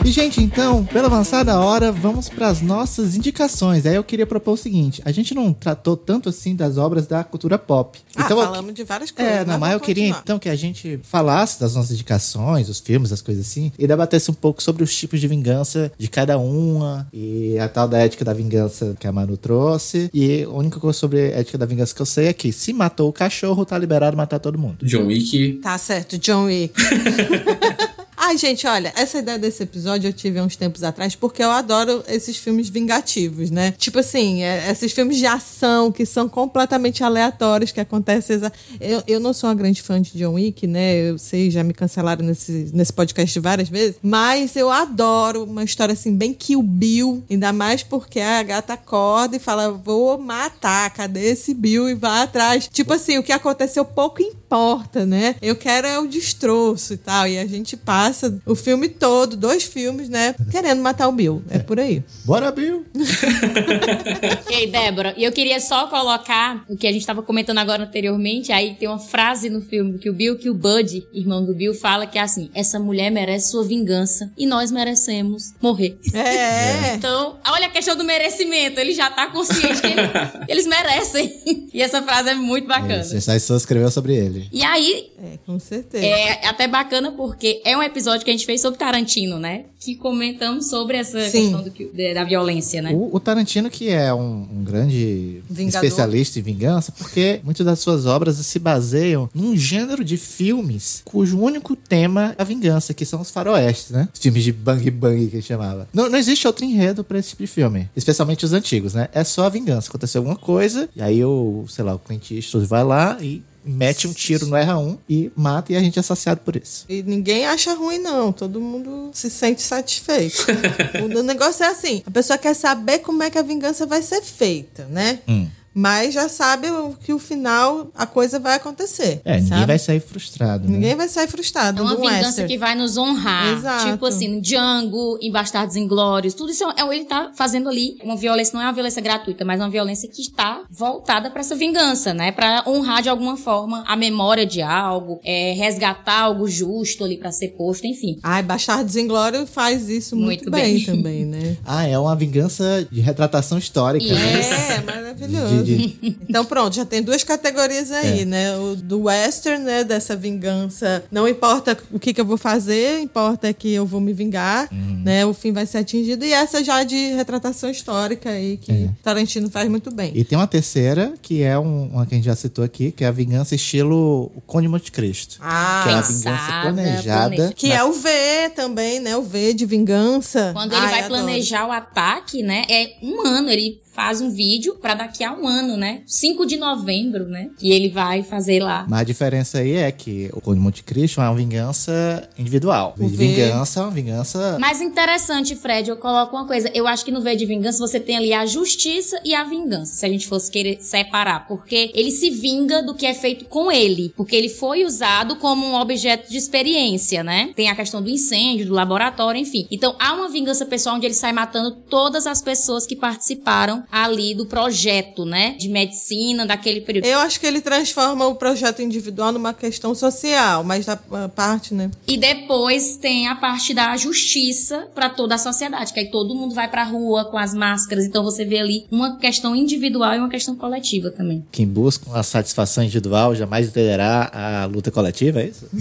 E, gente, então, pela avançada hora, vamos para as nossas indicações. Aí eu queria propor o seguinte: a gente não tratou tanto assim das obras da cultura pop. Ah, então, falamos eu, de várias coisas. É, não, mas eu queria então que a gente falasse das nossas indicações, os filmes, as coisas assim, e debatesse um pouco sobre os tipos de vingança de cada uma, e a tal da ética da vingança que a Manu trouxe. E a única coisa sobre a ética da vingança que eu sei é que se matou o cachorro, tá liberado matar todo mundo. John Wick. Tá certo, John Wick. Ai, gente, olha, essa ideia desse episódio eu tive há uns tempos atrás porque eu adoro esses filmes vingativos, né? Tipo assim, é, esses filmes de ação que são completamente aleatórios, que acontecem. Eu, eu não sou uma grande fã de John Wick, né? Eu sei, já me cancelaram nesse, nesse podcast várias vezes, mas eu adoro uma história assim, bem Kill Bill, ainda mais porque a gata acorda e fala: vou matar, cadê esse Bill? E vai atrás. Tipo assim, o que aconteceu pouco importa, né? Eu quero é o destroço e tal. E a gente passa passa o filme todo, dois filmes, né? Querendo matar o Bill. É por aí. Bora, Bill! Ei, Débora, e eu queria só colocar o que a gente estava comentando agora anteriormente. Aí tem uma frase no filme que o Bill, que o Bud, irmão do Bill, fala que é assim: essa mulher merece sua vingança e nós merecemos morrer. É. então, olha a questão do merecimento. Ele já tá consciente que ele, eles merecem. E essa frase é muito bacana. Isso, aí só escreveu sobre ele. E aí. É, com certeza. É até bacana porque é um episódio episódio que a gente fez sobre Tarantino, né? Que comentamos sobre essa Sim. questão do, da violência, né? O, o Tarantino, que é um, um grande Vingador. especialista em vingança, porque muitas das suas obras se baseiam num gênero de filmes cujo único tema é a vingança, que são os faroestes, né? Os filmes de bang bang que ele chamava. Não, não existe outro enredo para esse tipo de filme, especialmente os antigos, né? É só a vingança. Aconteceu alguma coisa, e aí o, sei lá, o Clint Eastwood vai lá e mete um tiro no R1 e mata e a gente é saciado por isso. E ninguém acha ruim, não. Todo mundo se sente satisfeito. o negócio é assim: a pessoa quer saber como é que a vingança vai ser feita, né? Hum. Mas já sabe que o final a coisa vai acontecer. É, ninguém sabe? vai sair frustrado, né? Ninguém vai sair frustrado É uma vingança western. que vai nos honrar. Exato. Tipo assim, Django, em Bastardos Inglórios, tudo isso é, ele tá fazendo ali uma violência, não é uma violência gratuita, mas uma violência que está voltada pra essa vingança, né? Pra honrar de alguma forma a memória de algo, é, resgatar algo justo ali pra ser posto, enfim. Ai, Bastardos Inglórios faz isso muito, Muito bem, bem. também, né? Ah, é uma vingança de retratação histórica, né? É, maravilhoso. De- de- Então pronto, já tem duas categorias aí, É. né? O do western, né? Dessa vingança. Não importa o que, que eu vou fazer, importa que eu vou me vingar, Uhum. né? O fim vai ser atingido. E essa já de retratação histórica aí, que É. Tarantino faz muito bem. E tem uma terceira, que é um- uma que a gente já citou aqui, que é a vingança estilo o Conde de Monte Cristo. Ah, que é uma pensada, vingança planejada. planejada. que é o V também, né? O V de vingança. Quando ele Ai, vai adoro. planejar o ataque, né? É um ano, ele faz um vídeo pra daqui a um ano, né? 5 de novembro, né? Que ele vai fazer lá. Mas a diferença aí é que o Conde de Monte Cristo é uma vingança individual. O de V- vingança é uma vingança. Mas interessante, Fred, eu coloco uma coisa. Eu acho que no V de Vingança você tem ali a justiça e a vingança, se a gente fosse querer separar. Porque ele se vinga do que é feito com ele. Porque ele foi usado como um objeto de experiência, né? Tem a questão do incêndio, do laboratório, enfim. Então há uma vingança pessoal onde ele sai matando todas as pessoas que participaram ali do projeto, né? De medicina daquele período. Eu acho que ele transforma o projeto individual numa questão social, mas da a parte, né? E depois tem a parte da justiça pra toda a sociedade, que aí todo mundo vai pra rua com as máscaras, então você vê ali uma questão individual e uma questão coletiva também. Quem busca uma satisfação individual jamais entenderá a luta coletiva, é isso?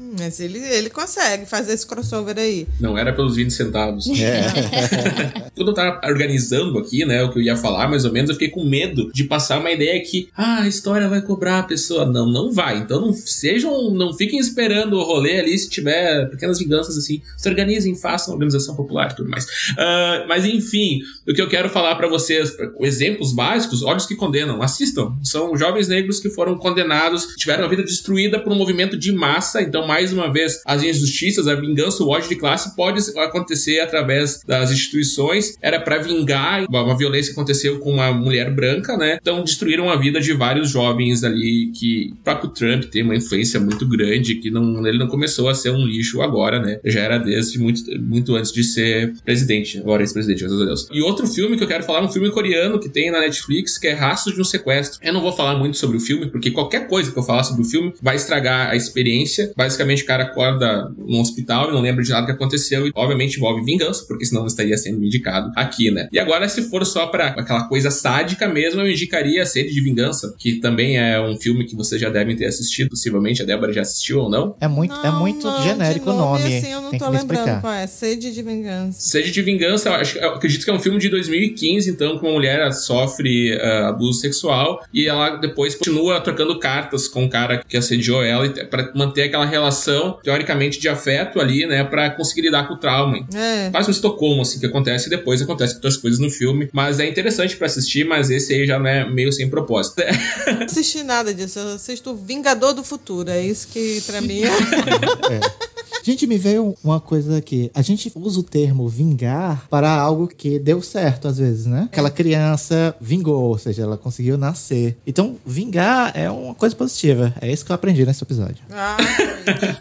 Hum, Mas ele, ele consegue fazer esse crossover aí. Não era pelos 20 centavos. É. Quando eu tava organizando aqui, né, o que eu ia falar, mais ou menos, eu fiquei com medo de passar uma ideia que, ah, a história vai cobrar a pessoa. Não, não vai. Então não sejam, não fiquem esperando o rolê ali se tiver pequenas vinganças assim. Se organizem, façam organização popular e tudo mais. Ah, mas enfim, o que eu quero falar pra vocês, exemplos básicos, Olhos que Condenam, assistam. São jovens negros que foram condenados, tiveram a vida destruída por um movimento de massa. Então, mais uma vez, as injustiças, a vingança, o ódio de classe pode acontecer através das instituições. Era pra vingar uma violência aconteceu com uma mulher branca, né? Então, destruíram a vida de vários jovens ali que o próprio Trump tem uma influência muito grande, que não, ele não começou a ser um lixo agora, né? Já era desde muito, muito antes de ser presidente, agora ex-presidente, graças a Deus. E outro filme que eu quero falar é um filme coreano que tem na Netflix, que é Rastro de um Sequestro. Eu não vou falar muito sobre o filme, porque qualquer coisa que eu falar sobre o filme vai estragar a experiência. Basicamente, o cara acorda num hospital e não lembra de nada que aconteceu, e obviamente envolve vingança, porque senão não estaria sendo indicado aqui, né? E agora, se for só pra aquela coisa sádica mesmo, eu indicaria Sede de Vingança, que também é um filme que vocês já devem ter assistido, possivelmente a Débora já assistiu ou não. É muito, é Não, muito não, genérico o nome. Assim, eu não Tem tô que lembrando explicar. qual é. Sede de vingança. Sede de Vingança, eu, acho, eu acredito que é um filme de 2015, então, que uma mulher sofre ah, abuso sexual e ela depois continua trocando cartas com o cara que assediou ela pra manter aquela relação, teoricamente, de afeto ali, né, pra conseguir lidar com o trauma. É. Quase um Estocolmo, assim, que acontece e depois acontece outras coisas no filme. Mas é interessante pra assistir, mas esse aí já não é meio sem propósito. Não assisti nada disso. Eu assisto Vingador do Futuro. É isso que, pra mim, é. Gente, me veio uma coisa aqui. A gente usa o termo vingar para algo que deu certo, às vezes, né? Aquela criança vingou, ou seja, ela conseguiu nascer. Então, vingar é uma coisa positiva. É isso que eu aprendi nesse episódio. Ah,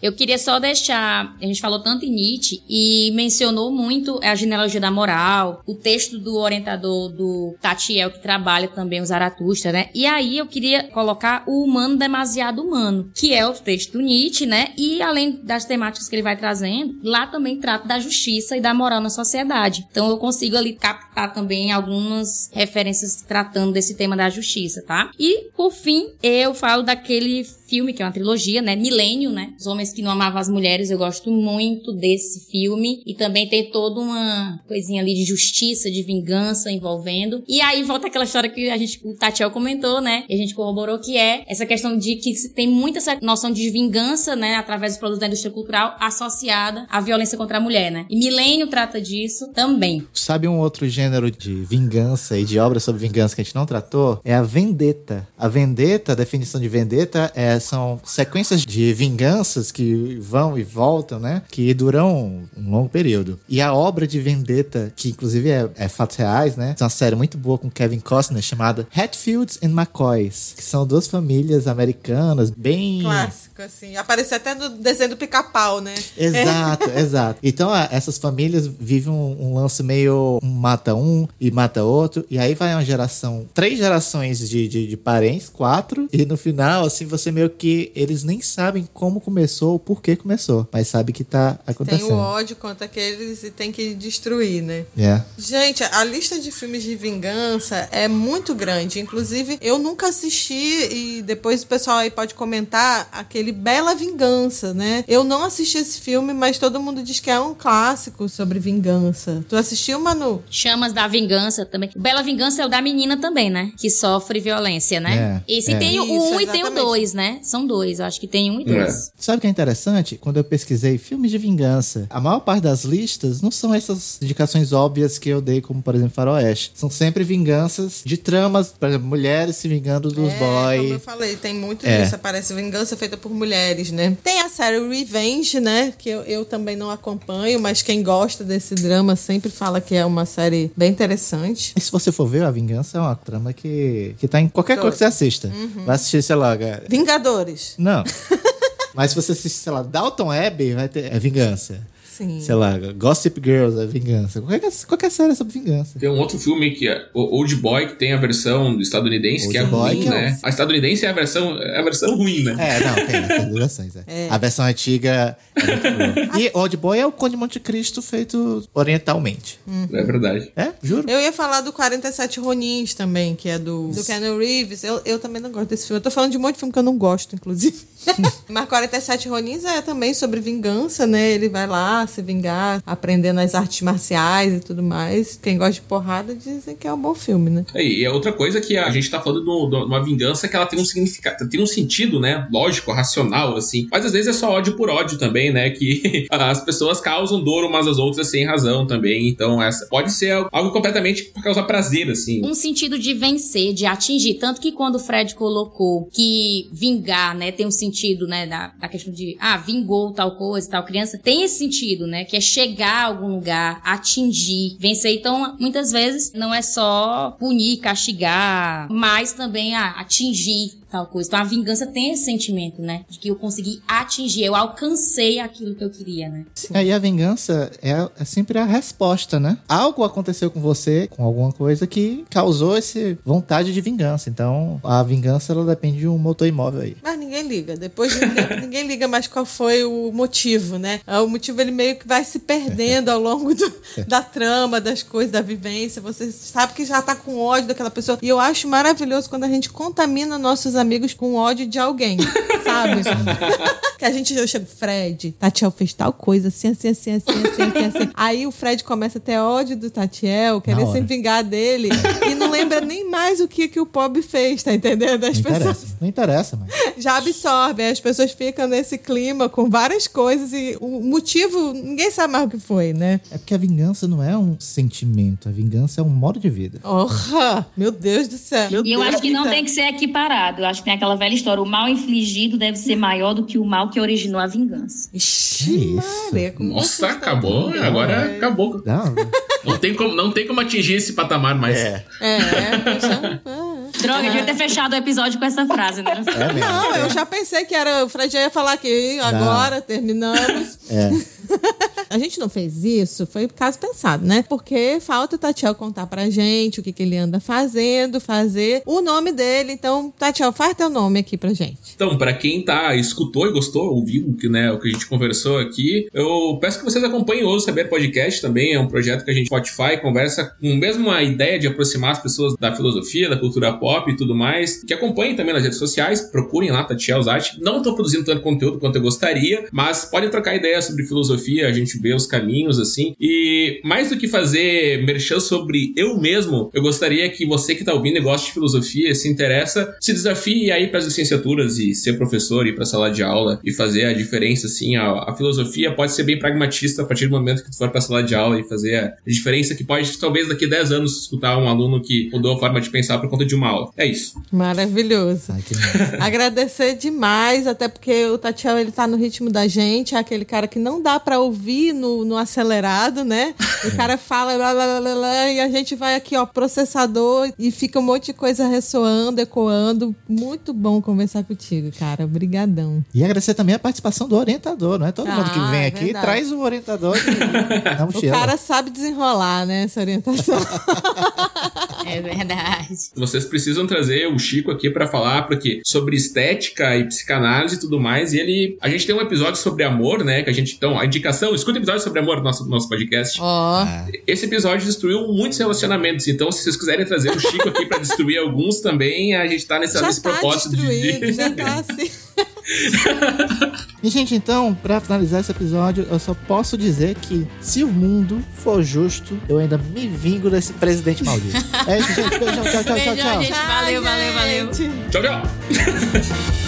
Eu queria só deixar. A gente falou tanto em Nietzsche e mencionou muito a genealogia da moral, o texto do orientador do Tatiel, que trabalha também o Zaratustra, né? E aí eu queria colocar o humano demasiado humano, que é o texto do Nietzsche, né? E além das temáticas que ele vai trazendo, lá também trata da justiça e da moral na sociedade. Então eu consigo ali captar também algumas referências tratando desse tema da justiça, tá? E por fim, eu falo daquele filme, que é uma trilogia, né? Milênio, né? Os Homens que Não Amavam as Mulheres. Eu gosto muito desse filme. E também tem toda uma coisinha ali de justiça, de vingança envolvendo. E aí volta aquela história que a gente, o Tatiel comentou, né? E a gente corroborou que é essa questão de que se tem muita essa noção de vingança, né? Através dos produtos da indústria cultural associada à violência contra a mulher, né? E Milênio trata disso também. Sabe um outro gênero de vingança e de obra sobre vingança que a gente não tratou? É a vendetta. A vendetta, a definição de vendetta é, são sequências de vinganças que vão e voltam, né? Que duram um longo período. E a obra de vendetta, que inclusive é, é fatos reais, né? É uma série muito boa com Kevin Costner chamada Hatfields and McCoys, que são duas famílias americanas bem Clássico, assim. Apareceu até no desenho do pica-pau, né? Exato, exato. Então, a- essas famílias vivem um, um lance meio um mata um e mata outro. E aí vai uma geração, três gerações de, de, de parentes, quatro. E no final, assim, você meio que. Eles nem sabem como começou, o porquê começou. Mas sabe que tá Tem acontecendo. o ódio contra aqueles e tem que destruir, né? É. Gente, a lista de filmes de vingança é muito grande. Inclusive, eu nunca assisti e depois o pessoal aí pode comentar aquele Bela Vingança, né? Eu não assisti esse filme, mas todo mundo diz que é um clássico sobre vingança. Tu assistiu, Manu? Chamas da Vingança também. Bela Vingança é o da menina também, né? Que sofre violência, né? É, Esse é. tem o Isso, um e tem o dois, né? São dois, eu acho que tem um e dois. Sabe o que é interessante? Quando eu pesquisei filmes de vingança, a maior parte das listas não são essas indicações óbvias que eu dei, como por exemplo Faroeste. São sempre vinganças de tramas, por exemplo, mulheres se vingando dos é, Como eu boys. falei, tem muito É. disso. Aparece vingança feita por mulheres, né? Tem a série Revenge, né? Que eu, eu também não acompanho, mas quem gosta desse drama sempre fala que é uma série bem interessante. E se você for ver, a vingança é uma trama que, que tá em qualquer coisa que você assista. Uhum. Vai assistir, sei lá, cara. Vingadores. Não. Mas se você assistir, sei lá, Dalton Abbey, vai ter. É vingança. Sim. Sei lá, Gossip Girls é vingança. Qualquer, qualquer série é sobre vingança. Tem um outro filme que é o Old Boy, que tem a versão estadunidense, Old que é Boy, ruim, que é né? um- A estadunidense é a versão, é a versão ruim, né? É, não, tem essas versões. É. A versão antiga é muito boa. E Old Boy é o Conde de Monte Cristo feito orientalmente. É verdade. É, juro. Eu ia falar do 47 Ronins também, que é do, do Keanu Reeves. Eu, eu também não gosto desse filme. Eu tô falando de um monte de filme que eu não gosto, inclusive. Mas 47 Ronins é também sobre vingança, né? Ele vai lá se vingar, aprendendo as artes marciais e tudo mais. Quem gosta de porrada dizem que é um bom filme, né? E é outra coisa que a gente tá falando de um- de uma vingança que ela tem um significado, tem um sentido, né? Lógico, racional, assim. Mas às vezes é só ódio por ódio também, né? Que as pessoas causam dor umas às outras sem razão também. Então, essa pode ser algo completamente pra causar prazer, assim. Um sentido de vencer, de atingir. Tanto que quando o Fred colocou que vingar, né, tem um sentido, né, da, da questão de, ah, vingou tal coisa, tal criança, tem esse sentido, né, que é chegar a algum lugar, atingir, vencer. Então, muitas vezes, não é só punir, castigar, mas também, ah, atingir tal coisa. Então, a vingança tem esse sentimento, né, de que eu consegui atingir, eu alcancei aquilo que eu queria, né. É, e a vingança é, é sempre a resposta, né? Algo aconteceu com você, com alguma coisa que causou essa vontade de vingança. Então, a vingança ela depende de um motor imóvel aí. Mas ninguém liga. Depois de um tempo, ninguém liga mais qual foi o motivo, né? Ah, O motivo ele meio que vai se perdendo ao longo do- da trama, das coisas, da vivência. Você sabe que já tá com ódio daquela pessoa. E eu acho maravilhoso quando a gente contamina nossos amigos com ódio de alguém, sabe? que a gente eu chego, Fred, Tatiel fez tal coisa, assim, assim, assim, assim, assim, assim, assim. Aí o Fred começa a ter ódio do Tatiel, querer se vingar dele, e não lembra nem mais o que, que o pobre fez, tá entendendo? As Não pessoas interessa. Não interessa, mas. já absorve, as pessoas ficam nesse clima com várias coisas e o motivo, ninguém sabe mais o que foi, né? É porque a vingança não é um sentimento, a vingança é um modo de vida. Orra! Meu Deus do céu. Meu E eu Deus acho que não tem que ser equiparado. Acho que tem aquela velha história: o mal infligido deve ser maior do que o mal que originou a vingança. Ixi, Que isso? Maria, como Nossa, acabou. tudo Agora bem. acabou. Não, Não tem, como, não tem como atingir esse patamar mais. é. É, é. Droga, devia ter fechado o episódio com essa frase, né? É. Não, eu já pensei que era. O Fred já ia falar que agora terminamos. É. A gente não fez isso, foi caso pensado, né? Porque falta o Tatiel contar pra gente o que, que ele anda fazendo, fazer o nome dele. Então, Tatiel, faz teu nome aqui pra gente. Então, pra quem tá, escutou e gostou, ouviu né, o que a gente conversou aqui, eu peço que vocês acompanhem o Ouso Saber Podcast também. É um projeto que a gente Spotify conversa com mesmo a ideia de aproximar as pessoas da filosofia, da cultura pop e tudo mais. Que acompanhem também nas redes sociais, procurem lá Tatiel Zatti. Não tô produzindo tanto conteúdo quanto eu gostaria, mas podem trocar ideias sobre filosofia. A gente ver os caminhos, assim. E mais do que fazer merchan sobre eu mesmo, eu gostaria que você que tá ouvindo e gosta de filosofia, se interessa, se desafie aí para as licenciaturas e ser professor, ir pra sala de aula e fazer a diferença, assim. A, a, filosofia pode ser bem pragmatista a partir do momento que tu for pra sala de aula e fazer a diferença que pode, talvez daqui a 10 anos, escutar um aluno que mudou a forma de pensar por conta de uma aula. É isso. Maravilhoso. Ai, Agradecer demais, até porque o Tatiel, ele tá no ritmo da gente, é aquele cara que não dá para ouvir no, no acelerado, né? O cara fala lá, lá, lá, lá, e a gente vai aqui, ó, processador e fica um monte de coisa ressoando, ecoando. Muito bom conversar contigo, cara. Obrigadão. E agradecer também a participação do orientador, não é todo ah, mundo que vem é aqui verdade. traz o orientador na mochila. O cara sabe desenrolar, né, essa orientação. é verdade. Vocês precisam trazer o Chico aqui para falar porque sobre estética e psicanálise e tudo mais, e ele a gente tem um episódio sobre amor, né, que a gente então, a indicação, escuta episódio sobre amor no nosso nosso podcast. Ó. Oh. Esse episódio destruiu muitos relacionamentos, então se vocês quiserem trazer o Chico aqui para destruir alguns também, a gente tá nessa, nesse tá propósito de já tá assim. e, gente, então, para finalizar esse episódio, eu só posso dizer que se o mundo for justo, eu ainda me vingo desse presidente maldito. é isso, gente. Beijão, tchau, tchau, Beijão, tchau, tchau. Gente, valeu, valeu, valeu. Tchau, tchau.